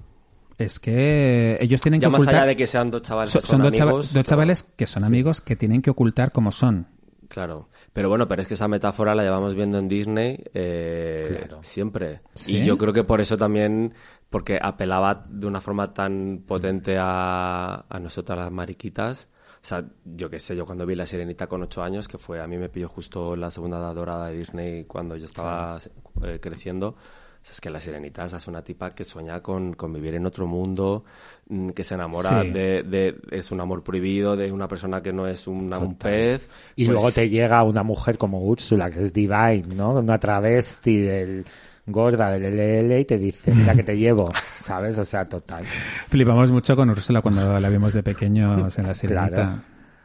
Es que ellos tienen ya que más ocultar... allá de que sean dos chavales son, que son son dos, chava- amigos, dos pero- chavales que son amigos que tienen que ocultar cómo son. Claro, pero bueno, pero es que esa metáfora la llevamos viendo en Disney eh, Claro. siempre. ¿Sí? Y yo creo que por eso también, porque apelaba de una forma tan potente a, a nosotras las mariquitas. O sea, yo qué sé, yo cuando vi La Sirenita con ocho años, que fue, a mí me pilló justo la segunda edad dorada de Disney cuando yo estaba eh, creciendo. O sea, es que La Sirenita es una tipa que sueña con, con vivir en otro mundo, mm, que se enamora Sí. de, de- es un amor prohibido, de una persona que no es una- un pez. Y Pues- luego te llega una mujer como Úrsula, que es divine, ¿no? Una travesti del gorda del LL y te dice, mira que te llevo, ¿sabes? O sea, total. Flipamos mucho con Úrsula cuando la vimos de pequeños en la sirenita. Claro.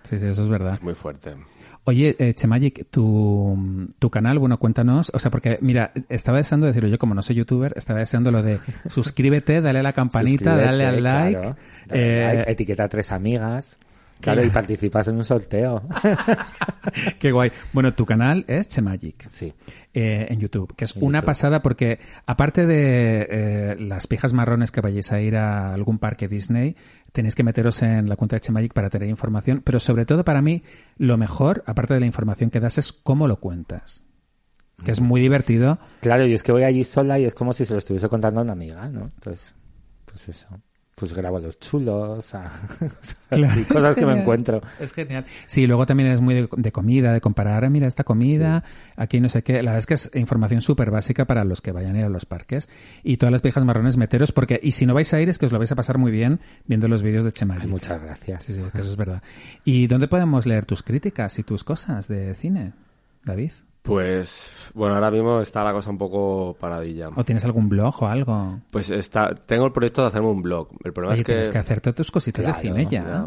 Sí, sí, eso es verdad. Muy fuerte. Oye, eh, Chemagic, tu, tu canal, bueno, cuéntanos, o sea, porque, mira, estaba deseando decirlo yo, como no soy youtuber, estaba deseando lo de suscríbete, dale a la campanita, dale al like. claro, dale al eh, like, etiqueta a tres amigas. Claro, y participas en un sorteo. Qué guay. Bueno, tu canal es Chemagic. sí. eh, en YouTube, que es En una YouTube. pasada porque aparte de eh, las pijas marrones que vayáis a ir a algún parque Disney, tenéis que meteros en la cuenta de Chemagic para tener información, pero sobre todo para mí lo mejor, aparte de la información que das, es cómo lo cuentas. Que es muy divertido. Claro, y es que voy allí sola y es como si se lo estuviese contando a una amiga, ¿no? Entonces, pues eso. Pues grabo los chulos, a- así, cosas que me encuentro. Es genial. Sí, luego también es muy de, de comida, de comparar, "Ah, mira, esta comida, aquí no sé qué. La verdad es que es información súper básica para los que vayan a ir a los parques. Y todas las viejas marrones meteros, porque, y si no vais a ir, es que os lo vais a pasar muy bien viendo los vídeos de Chemagic. Ay, muchas gracias. Sí, sí, que eso es verdad. ¿Y dónde podemos leer tus críticas y tus cosas de cine, David? Pues, bueno, ahora mismo está la cosa un poco paradilla. ¿O tienes algún blog o algo? Pues está, tengo el proyecto de hacerme un blog. El problema Oye, es que... tienes que hacerte tus cositas Claro, de cine ya. Ya,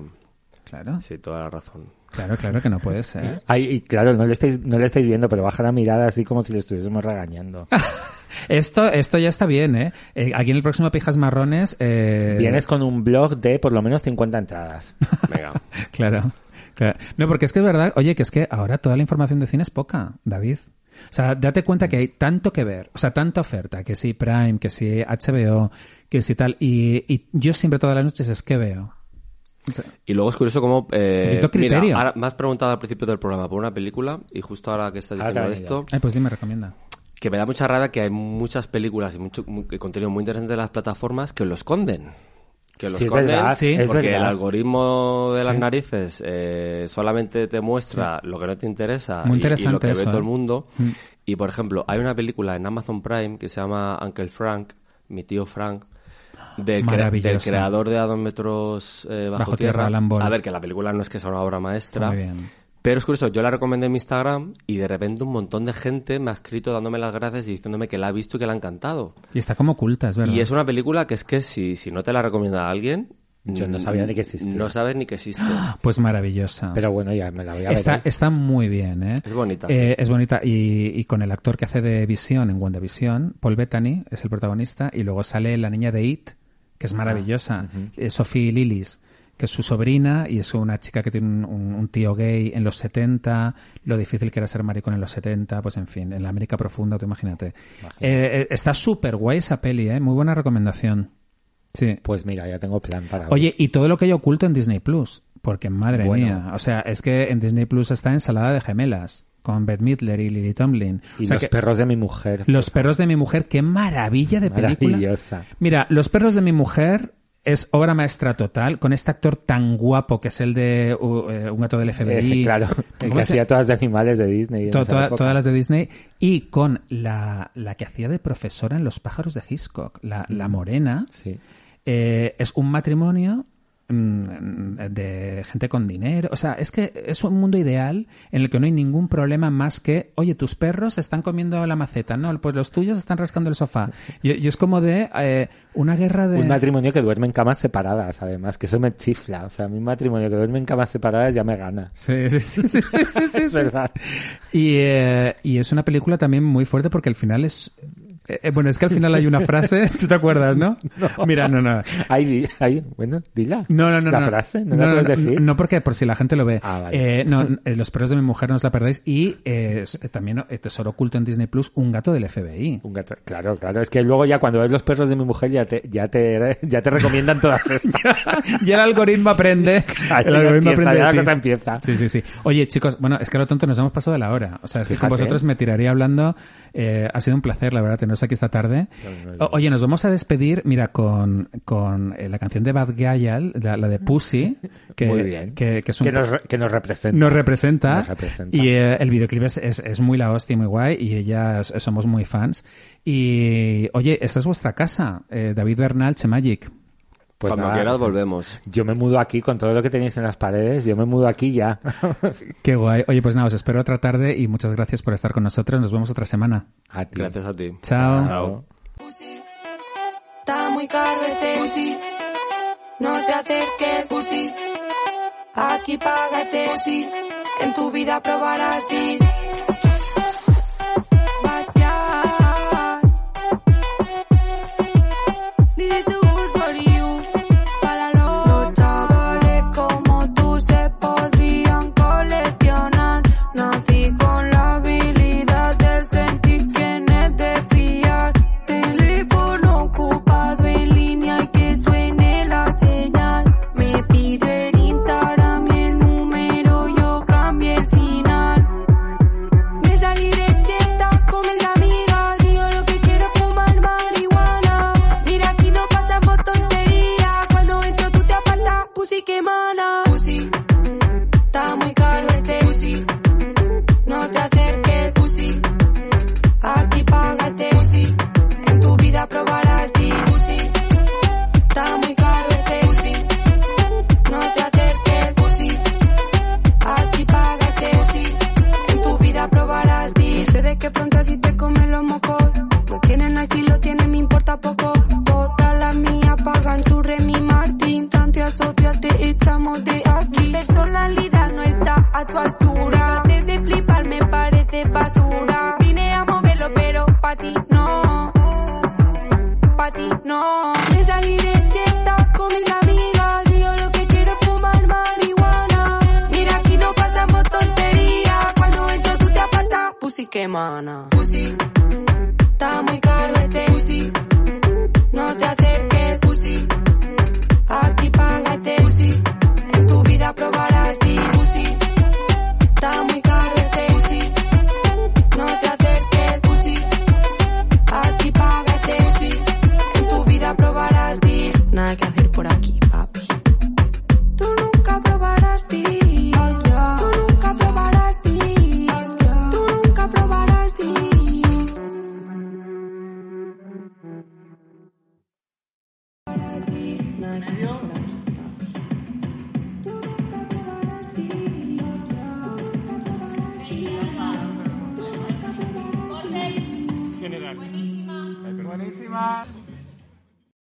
Claro, sí, toda la razón. claro, claro que no puede ser. Ay, y claro, no le estáis, no le estáis viendo, pero baja la mirada así como si le estuviésemos regañando. Esto, esto ya está bien, ¿eh? Eh, Aquí en el próximo Pijas Marrones... Eh... Vienes con un blog de por lo menos 50 entradas. Venga. Claro, claro. No, porque es que es verdad, oye, que es que ahora toda la información de cine es poca, David. O sea, date cuenta que hay tanto que ver, o sea, tanta oferta, que si Prime, que si HBO, que si tal, y, y yo siempre todas las noches es que veo. O sea, Y luego es curioso cómo... Eh. Mira, ahora me has preguntado al principio del programa por una película y justo ahora que estás diciendo Ahora, esto, Ay, pues dime, recomienda. que me da mucha rabia que hay muchas películas y mucho mu- contenido muy interesante de las plataformas que lo esconden. Que lo Sí, verdad, porque el algoritmo de las narices eh, solamente te muestra lo que no te interesa Muy y- lo que eso, ve todo ¿eh? el mundo. Mm. Y por ejemplo, hay una película en Amazon Prime que se llama Uncle Frank, mi tío Frank, del, crea- del creador de A dos metros eh, bajo, Bajo tierra, tierra. A ver, que la película no es que sea una obra maestra. Muy bien. Pero es curioso, yo la recomendé en mi Instagram y de repente un montón de gente me ha escrito dándome las gracias y diciéndome que la ha visto y que le ha encantado. Y está como oculta, es verdad. Y es una película que es que si, si no te la recomienda alguien... Yo no sabía ni que existía. No sabes ni que existe. Pues maravillosa. Pero bueno, ya me la voy a Está, ver. está muy bien, ¿eh? Es bonita. Eh, es bonita y, y con el actor que hace de Visión en WandaVision, Paul Bettany es el protagonista y luego sale la niña de It, que es maravillosa, eh, Sophie Lillis, que es su sobrina y es una chica que tiene un, un- un tío gay en los 70, lo difícil que era ser maricón en los 70, pues en fin, en la América profunda, tú imagínate. Eh, eh, está súper guay esa peli, ¿eh? Muy buena recomendación. Sí. Pues mira, ya tengo plan para Oye, y todo lo que hay oculto en Disney Plus, porque madre Bueno. mía, o sea, es que en Disney Plus está ensalada de gemelas con Bette Midler y Lily Tomlin. Y O sea los que- perros de mi mujer. los perros de mi mujer, qué maravilla de película. Maravillosa. Mira, Los perros de mi mujer es obra maestra total con este actor tan guapo que es el de uh, eh, Un gato del FBI. Eh, claro, el ¿Cómo que hacía todas de animales de Disney. To- toda- todas las de Disney y con la, la que hacía de profesora en Los pájaros de Hitchcock, la, la morena, Sí. eh, es un matrimonio mm, de gente con dinero. O sea, es que es un mundo ideal en el que no hay ningún problema más que, oye, tus perros están comiendo la maceta, no, pues los tuyos están rascando el sofá. Y, y es como de eh, una guerra de... Un matrimonio que duerme en camas separadas, además, que eso me chifla. O sea, un matrimonio que duerme en camas separadas ya me gana. Sí, sí, sí, sí, sí, sí, sí, Es sí. verdad. Y, eh, y es una película también muy fuerte porque al final es... eh, eh, bueno, es que al final hay una frase, ¿tú te acuerdas, no? Mira, no, no. Ahí, ahí, bueno, dila. No, no, no. La no. frase, no, la puedes decir. No, porque por si la gente lo ve. Ah, vale. Eh, no, eh, Los perros de mi mujer no os la perdáis. Y eh, eh, también Tesoro Oculto en Disney Plus, un gato del FBI. Un gato- Claro, claro. Es que luego ya cuando ves los perros de mi mujer ya te, ya te, ya te recomiendan todas estas. y el algoritmo aprende. El ya algoritmo empieza, aprende ya la cosa empieza. Sí, sí, sí. Oye, chicos, bueno, es que a lo tonto nos hemos pasado de la hora. O sea, es que con Fíjate. vosotros me tiraría hablando. Eh, ha sido un placer, la verdad, aquí esta tarde. O- oye, nos vamos a despedir, mira, con, con eh, la canción de Bad Gyal, la, la de Pussy, que, Muy bien. que, que es un que, nos, que nos representa. nos representa. Nos representa. Y eh, el videoclip es, es, es muy la hostia y muy guay y ellas somos muy fans. Y oye, esta es vuestra casa, eh, David Bernal, Chemagic. Pues Cuando nada, quieras volvemos. Yo me mudo aquí con todo lo que tenéis en las paredes. Yo me mudo aquí ya. Qué guay. Oye, pues nada, os espero otra tarde y muchas gracias por estar con nosotros. Nos vemos otra semana. A ti. Gracias a ti. Chao. Chao. Pussy. Está muy caro pussy. No te acerques, pussy. Aquí págate, pussy. En tu vida probarás dis.